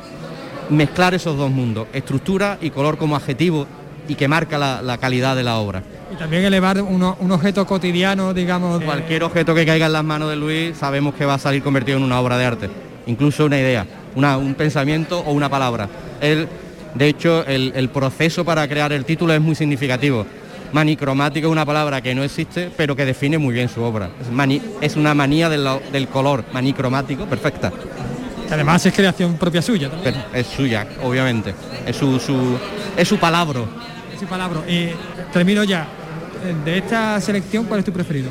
mezclar esos dos mundos, estructura y color como adjetivo y que marca la, calidad de la obra. Y también elevar un objeto cotidiano, digamos... Cualquier objeto que caiga en las manos de Luis sabemos que va a salir convertido en una obra de arte, incluso una idea, un pensamiento o una palabra. Él, de hecho, el, proceso para crear el título es muy significativo. Manicromático es una palabra que no existe, pero que define muy bien su obra. Es, una manía del, color manicromático perfecta. Además es creación propia suya Es suya, obviamente. Es su, es su palabra. Es su palabra. Y termino ya. De esta selección, ¿cuál es tu preferido?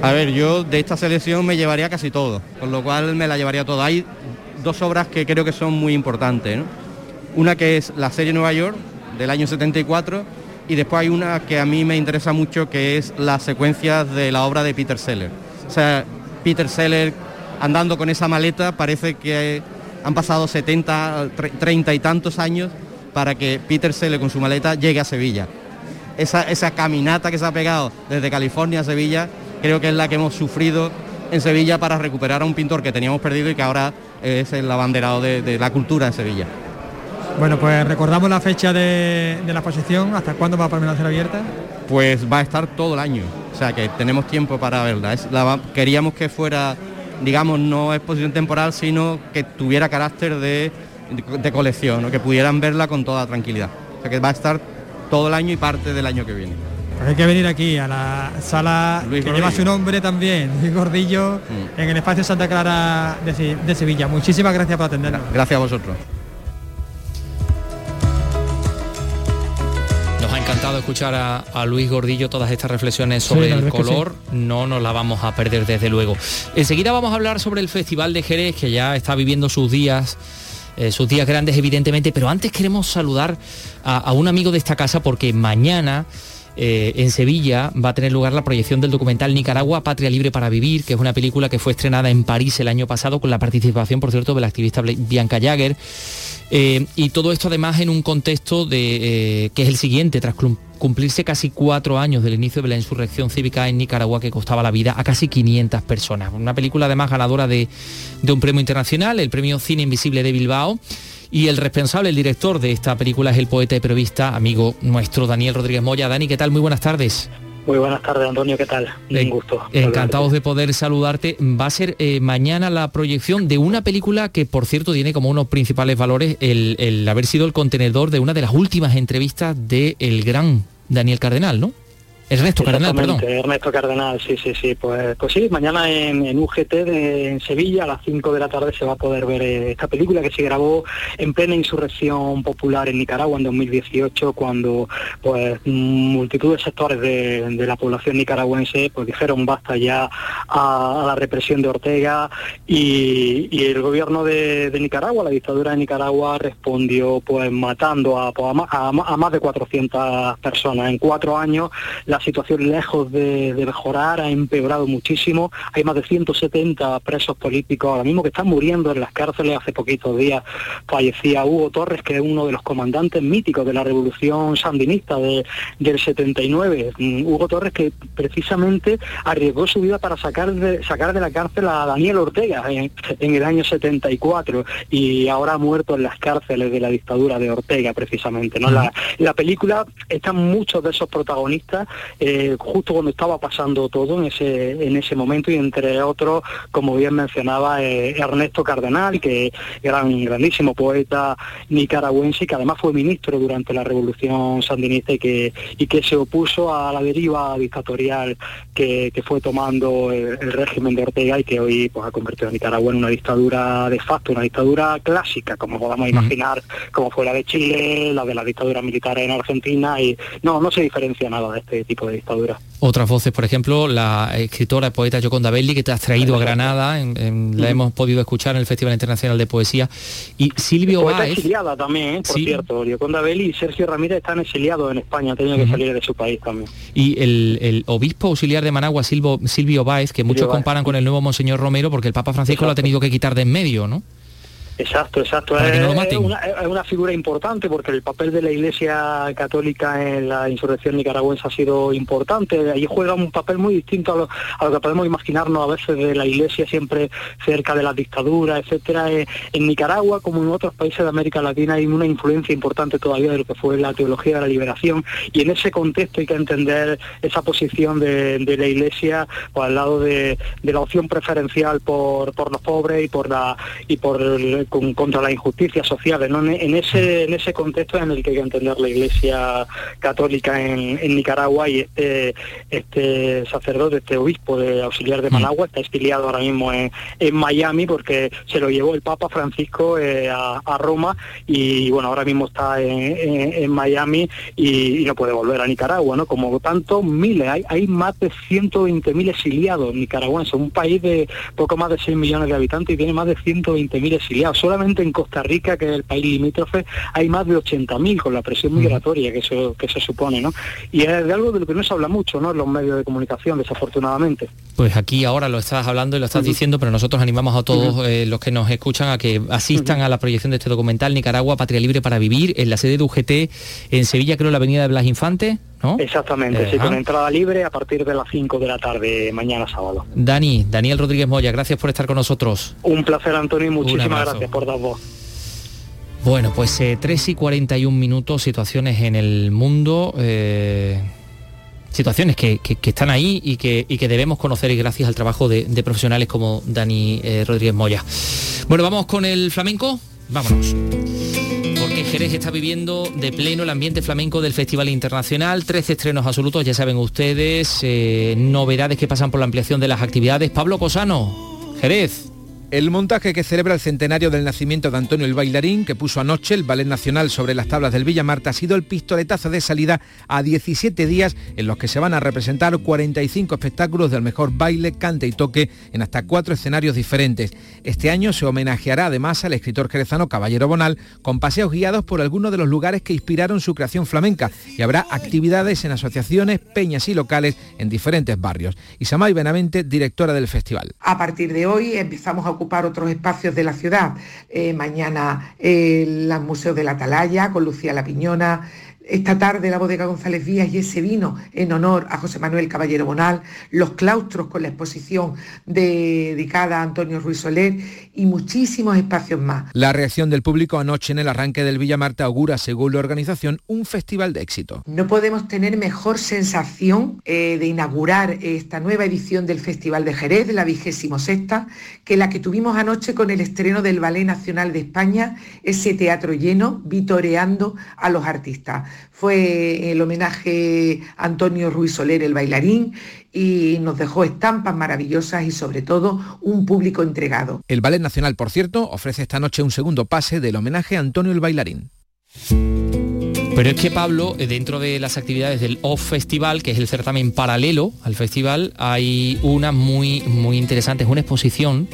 A ver, yo de esta selección me llevaría casi todo, con lo cual me la llevaría todo. Hay dos obras que creo que son muy importantes. Una que es la serie Nueva York del año 74 y después hay una que a mí me interesa mucho que es la secuencia de la obra de Peter Seller. O sea, Peter Seller andando con esa maleta parece que han pasado 70, 30 y tantos años para que Peter Seller con su maleta llegue a Sevilla. Esa, esa caminata que se ha pegado desde California a Sevilla creo que es la que hemos sufrido en Sevilla para recuperar a un pintor que teníamos perdido y que ahora es el abanderado de la cultura en Sevilla. Bueno, pues recordamos la fecha de, la exposición, ¿hasta cuándo va a permanecer abierta? Pues va a estar todo el año, o sea que tenemos tiempo para verla. queríamos que fuera, digamos, no exposición temporal, sino que tuviera carácter de, colección, que pudieran verla con toda tranquilidad. O sea que va a estar todo el año y parte del año que viene. Pues hay que venir aquí a la sala que lleva su nombre también, Luis Gordillo, mm. en el espacio Santa Clara de, de Sevilla. Muchísimas gracias por atendernos. Gracias a vosotros. Encantado escuchar a, Luis Gordillo todas estas reflexiones sobre el color. No nos la vamos a perder desde luego. Enseguida vamos a hablar sobre el Festival de Jerez, que ya está viviendo sus días. Eh, sus días grandes evidentemente, pero antes queremos saludar a, un amigo de esta casa porque mañana eh, en Sevilla va a tener lugar la proyección del documental Nicaragua, Patria Libre para Vivir, que es una película que fue estrenada en París el año pasado con la participación, por cierto, de la activista Bianca Jagger. Eh, y todo esto además en un contexto de, eh, que es el siguiente, tras cumplirse casi cuatro años del inicio de la insurrección cívica en Nicaragua que costaba la vida a casi 500 personas. Una película además ganadora de, de un premio internacional, el premio Cine Invisible de Bilbao. Y el responsable, el director de esta película es el poeta y periodista, amigo nuestro Daniel Rodríguez Moya. Dani, ¿qué tal? Muy buenas tardes. Muy buenas tardes, Antonio, ¿qué tal? Un gusto. Encantados de poder saludarte. Va a ser eh, mañana la proyección de una película que, por cierto, tiene como unos principales valores el, haber sido el contenedor de una de las últimas entrevistas del el gran Daniel Cardenal, ¿no? Ernesto Cardenal, perdón. Ernesto Cardenal, sí, sí, sí. Pues, pues sí, mañana en, UGT de, en Sevilla a las 5 de la tarde se va a poder ver eh, esta película que se grabó en plena insurrección popular en Nicaragua en 2018 cuando pues multitud de sectores de, la población nicaragüense pues dijeron basta ya a, la represión de Ortega y, el gobierno de, Nicaragua, la dictadura de Nicaragua respondió pues matando a, pues, a, a más de 400 personas. En cuatro años la la situación lejos de, mejorar ha empeorado muchísimo. Hay más de 170 presos políticos ahora mismo que están muriendo en las cárceles. Hace poquitos días fallecía Hugo Torres, que es uno de los comandantes míticos de la revolución sandinista del 79. Mm, Hugo Torres que precisamente arriesgó su vida para sacar de, sacar de la cárcel a Daniel Ortega en, el año 74 y ahora ha muerto en las cárceles de la dictadura de Ortega precisamente. ¿no? la, la película están muchos de esos protagonistas eh, justo cuando estaba pasando todo en ese, en ese momento y entre otros, como bien mencionaba, eh, Ernesto Cardenal, que era un grandísimo poeta nicaragüense y que además fue ministro durante la revolución sandinista y que, y que se opuso a la deriva dictatorial que, fue tomando el, régimen de Ortega y que hoy pues, ha convertido a Nicaragua en una dictadura de facto, una dictadura clásica, como podamos imaginar, como fue la de Chile, la de la dictadura militar en Argentina, y no, no se diferencia nada de este tipo de dictadura. Otras voces, por ejemplo, la escritora y poeta Yoconda Belli, que te has traído a Granada, la hemos podido escuchar en el Festival Internacional de Poesía, y Silvio poeta exiliada también, ¿eh? por cierto, Yoconda Belli y Sergio Ramírez están exiliados en España, han tenido que salir de su país también. Y el, obispo auxiliar de Managua, Silvio, Silvio Báez, que muchos comparan con el nuevo Monseñor Romero, porque el Papa Francisco lo ha tenido que quitar de en medio, ¿no? Exacto, exacto. Es, una, figura importante porque el papel de la Iglesia Católica en la insurrección nicaragüense ha sido importante. Allí juega un papel muy distinto a lo, que podemos imaginarnos a veces de la Iglesia siempre cerca de la dictadura, etcétera. Eh, en Nicaragua, como en otros países de América Latina, hay una influencia importante todavía de lo que fue la teología de la liberación y en ese contexto hay que entender esa posición de, la Iglesia pues, al lado de, la opción preferencial por, por los pobres y por la y por el, contra las injusticias sociales. En, ese, en ese contexto en el que hay que entender la Iglesia Católica en, Nicaragua y este, este sacerdote, este obispo de auxiliar de Managua, está exiliado ahora mismo en, Miami porque se lo llevó el Papa Francisco eh, a, Roma y bueno, ahora mismo está en, Miami y, no puede volver a Nicaragua, ¿no? Como tanto, miles, hay, hay más de 120.000 exiliados nicaragüenses, un país de poco más de 6 millones de habitantes y tiene más de 120.000 exiliados solamente en Costa Rica, que es el país limítrofe, hay más de 80.000 con la presión migratoria que eso que se supone, ¿no? Y es de algo de lo que no se habla mucho, ¿no? En los medios de comunicación, desafortunadamente. Pues aquí ahora lo estás hablando y lo estás diciendo, pero nosotros animamos a todos eh, los que nos escuchan a que asistan a la proyección de este documental Nicaragua, Patria Libre para Vivir, en la sede de UGT en Sevilla, creo, la avenida de Blas Infante. ¿No? Exactamente, sí, con entrada libre a partir de las 5 de la tarde mañana sábado. Dani, Daniel Rodríguez Moya, gracias por estar con nosotros. Un placer, Antonio, y muchísimas gracias por dar voz. Bueno, pues 3 eh, y 41 minutos, situaciones en el mundo. Eh, situaciones que, están ahí y que, que, debemos conocer y gracias al trabajo de, profesionales como Dani eh, Rodríguez Moya. Bueno, vamos con el flamenco. Vámonos. Jerez está viviendo de pleno el ambiente flamenco del Festival Internacional, 13 estrenos absolutos, ya saben ustedes, novedades que pasan por la ampliación de las actividades. Pablo Cosano, Jerez. El montaje que celebra el centenario del nacimiento de Antonio el Bailarín, que puso anoche el Ballet Nacional sobre las tablas del Villa Marta, ha sido el pistoletazo de salida a 17 días en los que se van a representar 45 espectáculos del mejor baile, cante y toque en hasta cuatro escenarios diferentes. Este año se homenajeará además al escritor jerezano Caballero Bonal con paseos guiados por algunos de los lugares que inspiraron su creación flamenca y habrá actividades en asociaciones, peñas y locales en diferentes barrios. Isamay Benavente, directora del festival. A partir de hoy empezamos a ocupar otros espacios de la ciudad. Eh, mañana el Museo de la Atalaya con Lucía La Piñona, esta tarde la bodega González Díaz y ese vino en honor a José Manuel Caballero Bonal, los claustros con la exposición dedicada a Antonio Ruiz Soler y muchísimos espacios más. La reacción del público anoche en el arranque del Villa Marta augura, según la organización, un festival de éxito. No podemos tener mejor sensación eh, de inaugurar esta nueva edición del Festival de Jerez, la vigésimo sexta, que la que tuvimos anoche con el estreno del Ballet Nacional de España, ese teatro lleno, vitoreando a los artistas fue el homenaje a Antonio Ruiz Soler, el bailarín, y nos dejó estampas maravillosas y sobre todo un público entregado. El Ballet Nacional, por cierto, ofrece esta noche un segundo pase del homenaje a Antonio el bailarín. Pero es que Pablo, eh, dentro de las actividades del Off Festival, que es el certamen paralelo al festival, hay una muy, muy interesante, es una exposición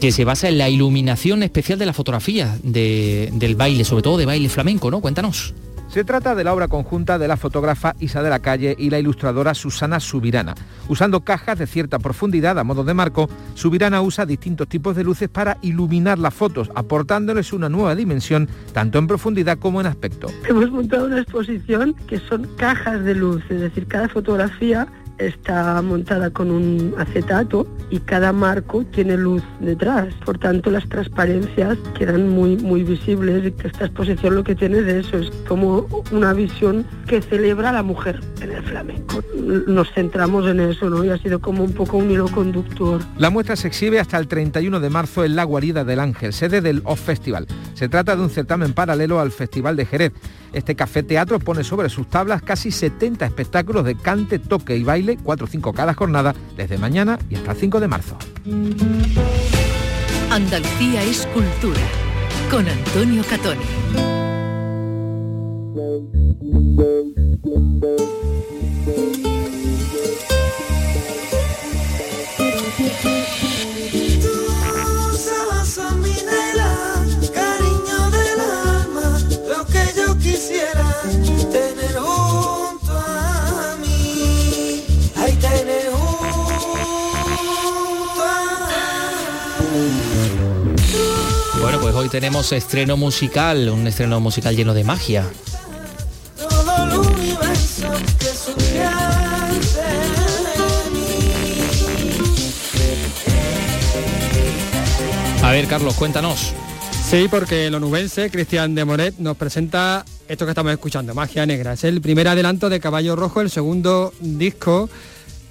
que se basa en la iluminación especial de la fotografía del baile, sobre todo de baile flamenco, ¿no? Cuéntanos. Se trata de la obra conjunta de la fotógrafa Isa de la Calle y la ilustradora Susana Subirana. Usando cajas de cierta profundidad a modo de marco, Subirana usa distintos tipos de luces para iluminar las fotos, aportándoles una nueva dimensión, tanto en profundidad como en aspecto. Hemos montado una exposición que son cajas de luz, es decir, cada fotografía está montada con un acetato y cada marco tiene luz detrás. Por tanto, las transparencias quedan muy, muy visibles y esta exposición lo que tiene de eso es como una visión que celebra a la mujer en el flamenco. Nos centramos en eso, ¿no? Y ha sido como un poco un hilo conductor. La muestra se exhibe hasta el 31 de marzo en la Guarida del Ángel, sede del Off Festival. Se trata de un certamen paralelo al Festival de Jerez. Este café teatro pone sobre sus tablas casi 70 espectáculos de cante, toque y baile, 4 o 5 cada jornada, desde mañana y hasta el 5 de marzo. Andalucía es cultura, con Antonio Catoni. Hoy tenemos estreno musical, un estreno musical lleno de magia. A ver, Carlos, cuéntanos. Sí, porque el onubense Cristian de Moret nos presenta esto que estamos escuchando, Magia Negra. Es el primer adelanto de Caballo Rojo, el segundo disco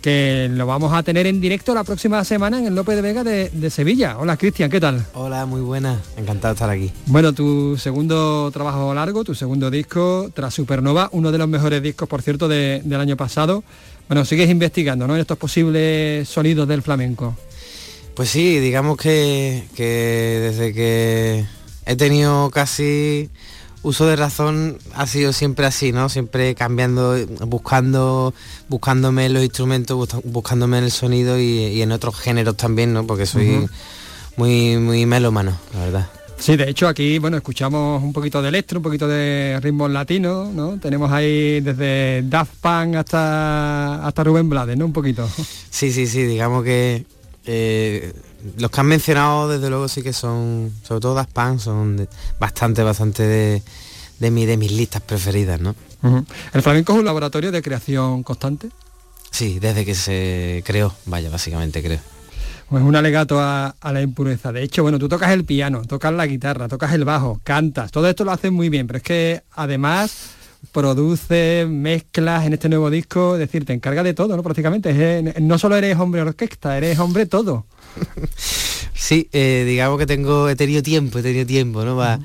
que lo vamos a tener en directo la próxima semana en el López de Vega de, Sevilla. Hola Cristian, ¿qué tal? Hola, muy buena, encantado de estar aquí. Bueno, tu segundo trabajo largo, tu segundo disco, tras Supernova, uno de los mejores discos, por cierto, del año pasado. Bueno, sigues investigando, ¿no? En estos posibles sonidos del flamenco. Pues sí, digamos que, que desde que he tenido casi uso de razón ha sido siempre así, ¿no? Siempre cambiando, buscando, buscándome los instrumentos, buscándome en el sonido y, en otros géneros también, ¿no? Porque soy muy, muy melómano, la verdad. Sí, de hecho aquí, bueno, escuchamos un poquito de electro, un poquito de ritmos latinos, ¿no? Tenemos ahí desde Daft Punk hasta, hasta Rubén Blades, ¿no? Un poquito. Sí, sí, sí, digamos que eh, los que han mencionado desde luego sí que son, sobre todo Daft Punk, son bastante, bastante de, de, de mis listas preferidas, ¿no? ¿El flamenco es un laboratorio de creación constante? Sí, desde que se creó, vaya, básicamente creo. Pues un alegato a, la impureza. De hecho, bueno, tú tocas el piano, tocas la guitarra, tocas el bajo, cantas, todo esto lo haces muy bien, pero es que además produces, mezclas en este nuevo disco, es decir, te encargas de todo, ¿no? Prácticamente, no solo eres hombre orquesta, eres hombre todo. sí, eh, digamos que tengo, he tenido tiempo, he tenido tiempo, ¿no? Para,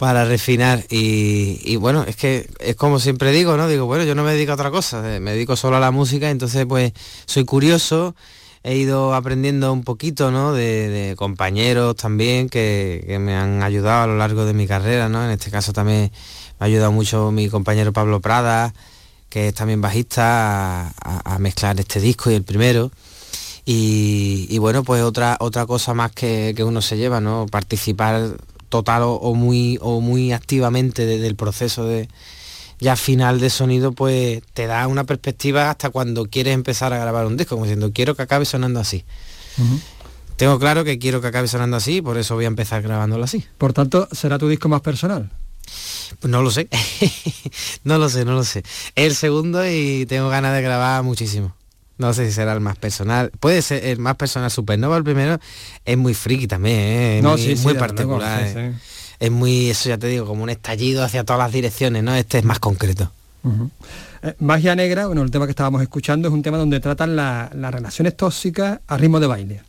para refinar. Y, bueno, es que es como siempre digo, ¿no? Digo, bueno, yo no me dedico a otra cosa, eh, me dedico solo a la música, entonces pues soy curioso, he ido aprendiendo un poquito, ¿no? De, compañeros también que, que, me han ayudado a lo largo de mi carrera, ¿no? En este caso también me ha ayudado mucho mi compañero Pablo Prada, que es también bajista, a mezclar este disco y el primero. Y, bueno, pues otra, otra cosa más que, uno se lleva, ¿no? Participar total o, muy, o muy activamente desde el proceso de ya final de sonido, pues te da una perspectiva hasta cuando quieres empezar a grabar un disco, como diciendo, quiero que acabe sonando así. Tengo claro que quiero que acabe sonando así, por eso voy a empezar grabándolo así. Por tanto, ¿será tu disco más personal? Pues no lo sé, no lo sé, no lo sé. Es el segundo y tengo ganas de grabar muchísimo. No sé si será el más personal. Puede ser el más personal. Supernova el primero es muy friki también, ¿eh? es no, muy, muy particular. ¿eh? Es muy, eso ya te digo, como un estallido hacia todas las direcciones, ¿no? Este es más concreto. Eh, Magia Negra, bueno, el tema que estábamos escuchando es un tema donde tratan las relaciones tóxicas a ritmo de baile.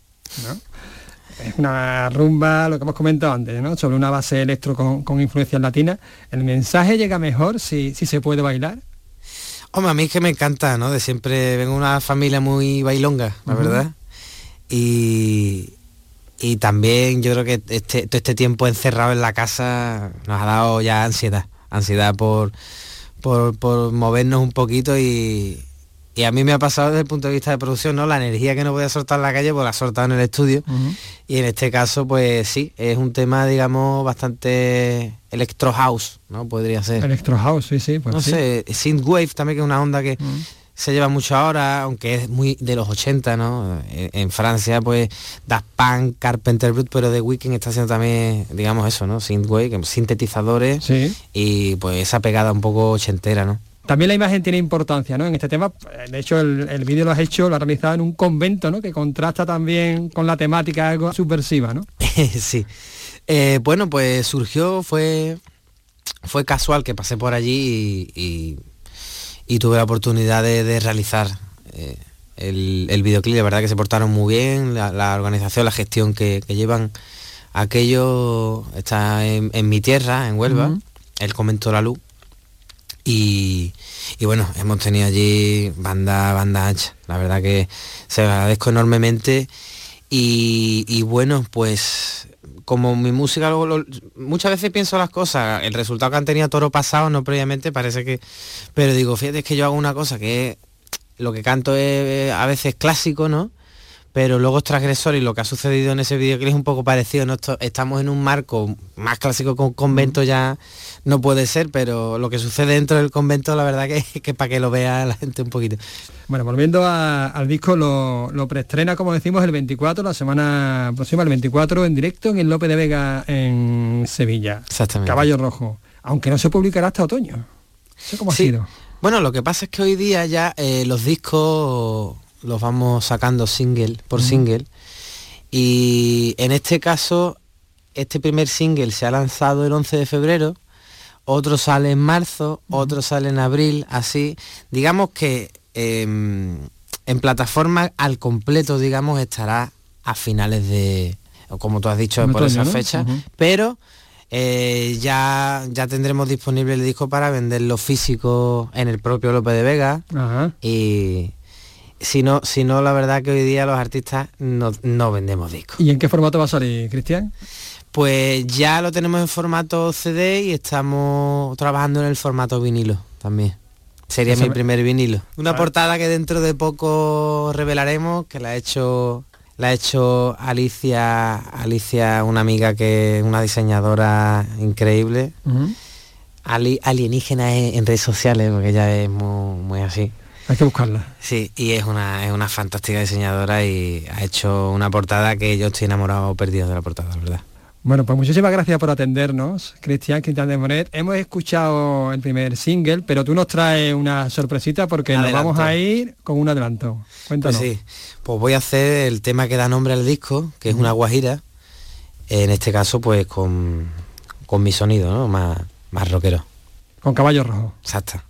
Es una rumba, lo que hemos comentado antes, ¿no? Sobre una base electro con, con influencias latinas. ¿El mensaje llega mejor si, si se puede bailar? Hombre, a mí es que me encanta, ¿no? De siempre vengo de una familia muy bailonga, la verdad. Y, y también yo creo que este, todo este tiempo encerrado en la casa nos ha dado ya ansiedad. Ansiedad por, por, por movernos un poquito y, y a mí me ha pasado desde el punto de vista de producción, ¿no? La energía que no podía soltar en la calle, pues la ha soltado en el estudio. Y en este caso, pues sí, es un tema, digamos, bastante electro house, ¿no? Podría ser. Electro house, sí, sí. Pues no sé, synthwave también, que es una onda que se lleva mucho ahora, aunque es muy de los 80, ¿no? En, Francia, pues, Das Punk, Carpenter Brut, pero The Weeknd está haciendo también, digamos eso, ¿no? Synthwave, sintetizadores. Y pues esa pegada un poco ochentera, ¿no? También la imagen tiene importancia, ¿no? En este tema, de hecho, el, vídeo lo has hecho, lo has realizado en un convento, ¿no? Que contrasta también con la temática algo subversiva, ¿no? sí. Eh, bueno, pues surgió, fue, fue casual que pasé por allí y, tuve la oportunidad de, realizar eh, el, el, videoclip. La verdad que se portaron muy bien, la, organización, la gestión que, llevan. Aquello está en, mi tierra, en Huelva, el convento La Luz. Y, bueno, hemos tenido allí banda, banda ancha. La verdad que se agradezco enormemente. Y, bueno, pues como mi música, muchas veces pienso las cosas, el resultado que han tenido Toro pasado, no previamente, parece que... Pero digo, fíjate, que yo hago una cosa que lo que canto es a veces clásico, ¿no? Pero luego es transgresor y lo que ha sucedido en ese videoclip es un poco parecido. ¿no? estamos en un marco más clásico con convento ya no puede ser, pero lo que sucede dentro del convento la verdad que, que para que lo vea la gente un poquito. Bueno, volviendo al disco, lo, lo, preestrena, como decimos, el 24, la semana próxima, el 24, en directo en el Lope de Vega en Sevilla. Exactamente. Caballo Rojo. Aunque no se publicará hasta otoño. cómo ha sido? Bueno, lo que pasa es que hoy día ya eh, los discos los vamos sacando single por single. Y en este caso, este primer single se ha lanzado el 11 de febrero, otro sale en marzo, otro sale en abril, así. Digamos que em, en plataforma al completo, digamos, estará a finales de, como tú has dicho, por esa fecha, pero eh, ya, ya tendremos disponible el disco para venderlo físico en el propio López de Vega y si no, si no, la verdad que hoy día los artistas no, vendemos discos. ¿Y en qué formato va a salir, Cristian? Pues ya lo tenemos en formato CD y estamos trabajando en el formato vinilo también. Sería mi primer vinilo. Una portada que dentro de poco revelaremos, que la ha hecho la ha hecho Alicia, Alicia, una amiga que es una diseñadora increíble. alienígena en, redes sociales, porque ella es muy así. Hay que buscarla. Sí, y es una, es una fantástica diseñadora y ha hecho una portada que yo estoy enamorado perdido de la portada, la verdad. Bueno, pues muchísimas gracias por atendernos, Cristian Quintana de Monet. Hemos escuchado el primer single, pero tú nos traes una sorpresita porque nos vamos a ir con un adelanto. Cuéntanos. Pues sí, pues voy a hacer el tema que da nombre al disco, que es una guajira. En este caso, pues con, con mi sonido, ¿no? Más, más rockero. Con caballo rojo. Exacto.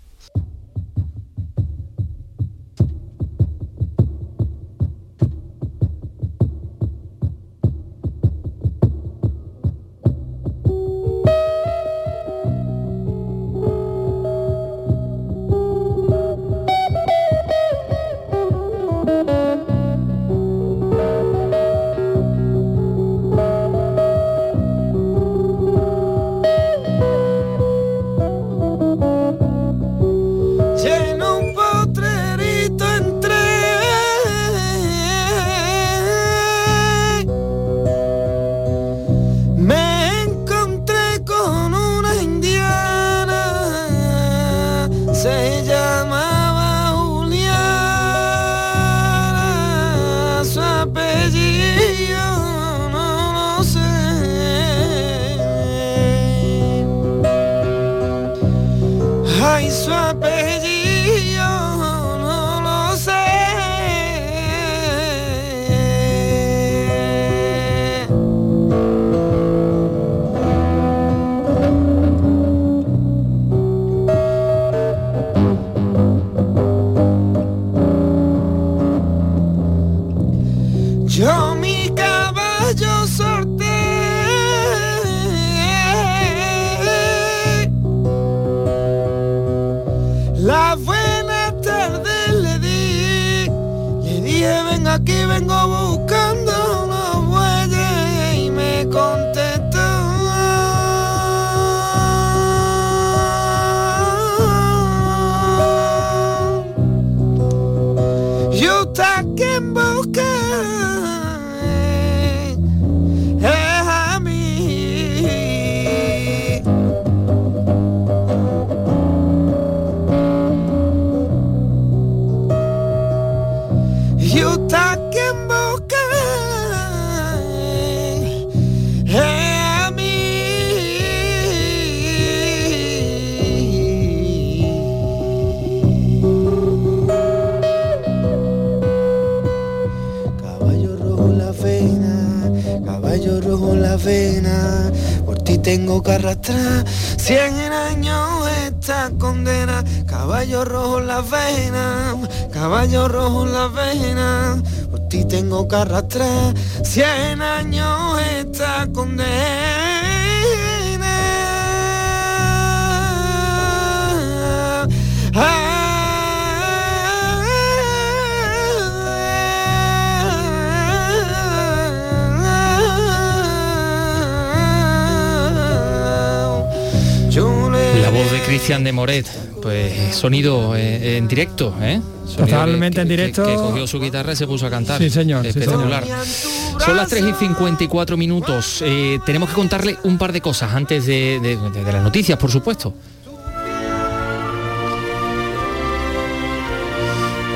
aquí vengo buscando. Tengo que arrastrar cien años esta condena. Caballo rojo en la vena, caballo rojo en la vena. Por ti tengo que arrastrar cien años esta condena. Cristian de Moret, pues sonido eh, en directo, ¿eh? Sonido Totalmente que- en directo. Que, cogió su guitarra y se puso a cantar. Sí, señor, sí, Espectacular. señor. Son las 3 y 54 minutos. Eh, tenemos que contarle un par de cosas antes de, de- de- de las noticias, por supuesto.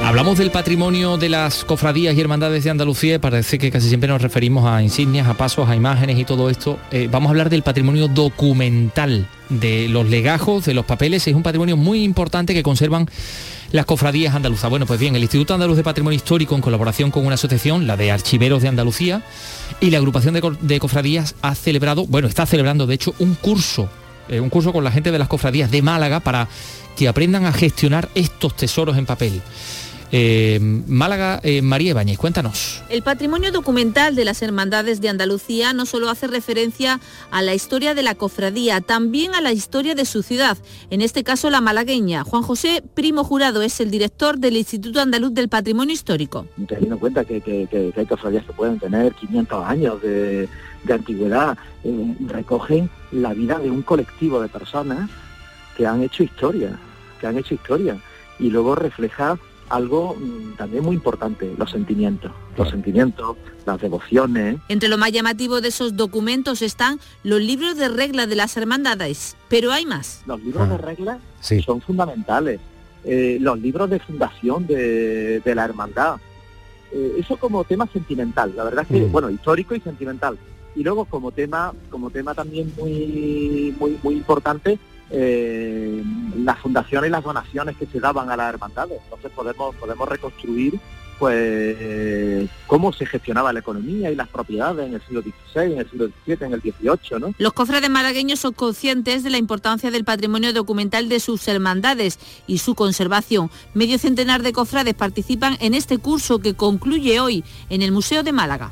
Hablamos del patrimonio de las cofradías y hermandades de Andalucía parece que casi siempre nos referimos a insignias, a pasos, a imágenes y todo esto. Eh, vamos a hablar del patrimonio documental, de los legajos, de los papeles. Es un patrimonio muy importante que conservan las cofradías andaluzas. Bueno, pues bien, el Instituto Andaluz de Patrimonio Histórico, en colaboración con una asociación, la de Archiveros de Andalucía, y la agrupación de cofradías ha celebrado, bueno, está celebrando de hecho un curso, eh, un curso con la gente de las cofradías de Málaga para que aprendan a gestionar estos tesoros en papel. Eh, Málaga, eh, María Ibáñez, cuéntanos. El patrimonio documental de las hermandades de Andalucía no solo hace referencia a la historia de la cofradía, también a la historia de su ciudad, en este caso la malagueña. Juan José Primo Jurado es el director del Instituto Andaluz del Patrimonio Histórico. teniendo en cuenta que, que- que- que hay cofradías que pueden tener 500 años de, de antigüedad, eh, recogen la vida de un colectivo de personas que han hecho historia, que han hecho historia, y luego refleja algo mm, también muy importante, los sentimientos, los sentimientos, las devociones, Entre lo más llamativo de esos documentos están los libros de regla de las hermandades, pero hay más. los libros de reglas son fundamentales, eh, los libros de fundación de, de la hermandad, Eh, eso como tema sentimental, la verdad es que, bueno, histórico y sentimental. Y luego como tema, como tema también muy, muy, muy importante, eh, las fundaciones y las donaciones que se daban a las hermandades. Entonces podemos, podemos reconstruir pues cómo se gestionaba la economía y las propiedades en el siglo XVI, en el siglo XVII, en el XVIII, ¿no? Los cofrades malagueños son conscientes de la importancia del patrimonio documental de sus hermandades y su conservación. Medio centenar de cofrades participan en este curso que concluye hoy en el Museo de Málaga.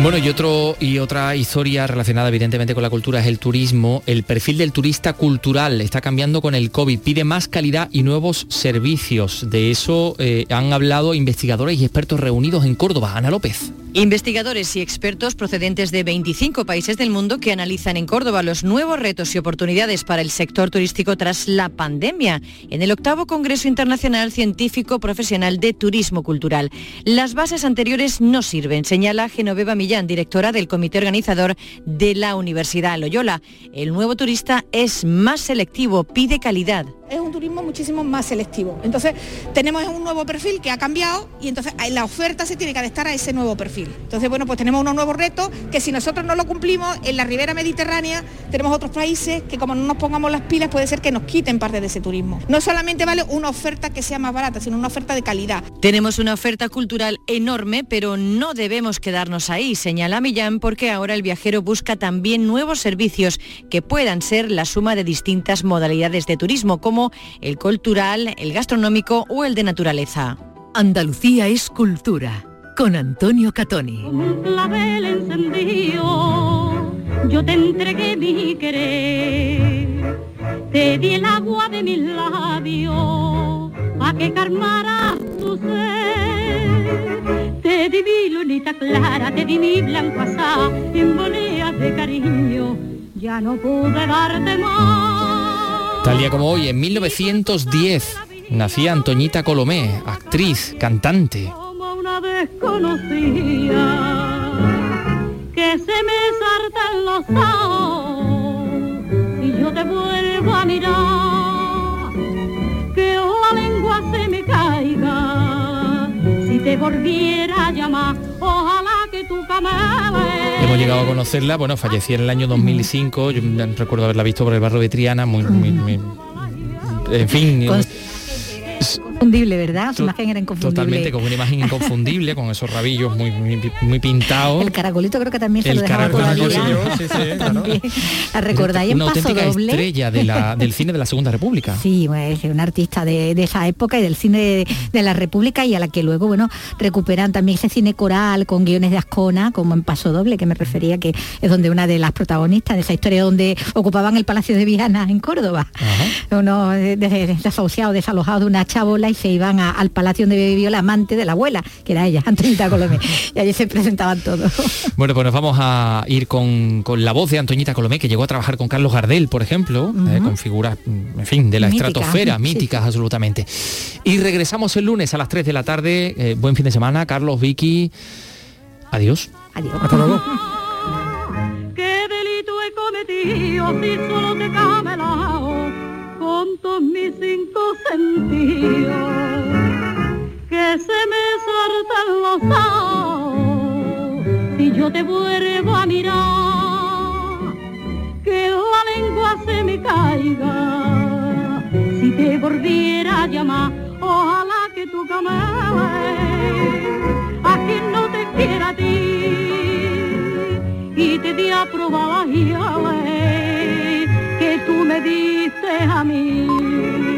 Bueno, y otro y otra historia relacionada evidentemente con la cultura es el turismo. El perfil del turista cultural está cambiando con el COVID. Pide más calidad y nuevos servicios. De eso eh, han hablado investigadores y expertos reunidos en Córdoba. Ana López. Investigadores y expertos procedentes de 25 países del mundo que analizan en Córdoba los nuevos retos y oportunidades para el sector turístico tras la pandemia en el octavo Congreso Internacional Científico Profesional de Turismo Cultural. Las bases anteriores no sirven, señala Genoveva Millán, directora del comité organizador de la Universidad Loyola. El nuevo turista es más selectivo, pide calidad. es un turismo muchísimo más selectivo. Entonces, tenemos un nuevo perfil que ha cambiado y entonces ahí la oferta se tiene que adaptar a ese nuevo perfil. Entonces, bueno, pues tenemos unos nuevos retos que si nosotros no lo cumplimos en la ribera mediterránea, tenemos otros países que como no nos pongamos las pilas puede ser que nos quiten parte de ese turismo. No solamente vale una oferta que sea más barata, sino una oferta de calidad. Tenemos una oferta cultural enorme, pero no debemos quedarnos ahí, señala Millán, porque ahora el viajero busca también nuevos servicios que puedan ser la suma de distintas modalidades de turismo, como el cultural, el gastronómico o el de naturaleza. Andalucía es cultura. Con Antonio Catoni. clavel encendido, yo te entregué mi querer, te di el agua de mis labios, a que calmara tu sed, te di mi lunita clara, te di mi blanco asá, en boleas de cariño, ya no pude darte más. Tal día como hoy, en 1910, nacía Antoñita Colomé, actriz, cantante. Como una desconocida que se me saltan los ojos y yo te vuelvo a mirar que la lengua se me caiga si te volviera a llamar ojalá que tú cambies Hemos llegado a conocerla, bueno, falleció en el año 2005, yo recuerdo haberla visto por el barrio de Triana, muy, muy- muy- en fin. Con- s- Inconfundible, ¿verdad? Su imagen era inconfundible. Totalmente, con una imagen inconfundible, con esos rabillos muy, muy, muy pintados. El caracolito creo que también se El lo dejaba todavía. sí, sí, claro. También. ¿La recordáis en Paso auténtica Doble? estrella de la- del cine de la Segunda República. Sí, pues, es un artista de, de esa época y del cine de, de la República y a la que luego, bueno, recuperan también ese cine coral con guiones de Ascona, como en Paso Doble, que me refería, que es donde una de las protagonistas de esa historia donde ocupaban el Palacio de Viana en Córdoba. Unos eh, de- desahuciados, desalojados de una chabola y se iban a- al palacio donde vivió la amante de la abuela, que era ella, Antonita Colomé. Y allí se presentaban todos. Bueno, pues nos vamos a ir con, con la voz de Antoñita Colomé, que llegó a trabajar con Carlos Gardel, por ejemplo, eh, con figuras, en fin, de la Míticas, estratosfera, sí. míticas absolutamente. Y regresamos el lunes a las 3 de la tarde. Eh, buen fin de semana, Carlos, Vicky. Adiós. Adiós. Hasta luego. ¿Qué delito he cometido si solo te he camelao con todos mis cinco sentidos? Que se me saltan los ojos si yo te vuelvo a mirar. Que la lengua se me caiga si te volviera a llamar. Ojalá que tú cameles a quien no te quiera a ti y te di a probar las tú me dices a mí.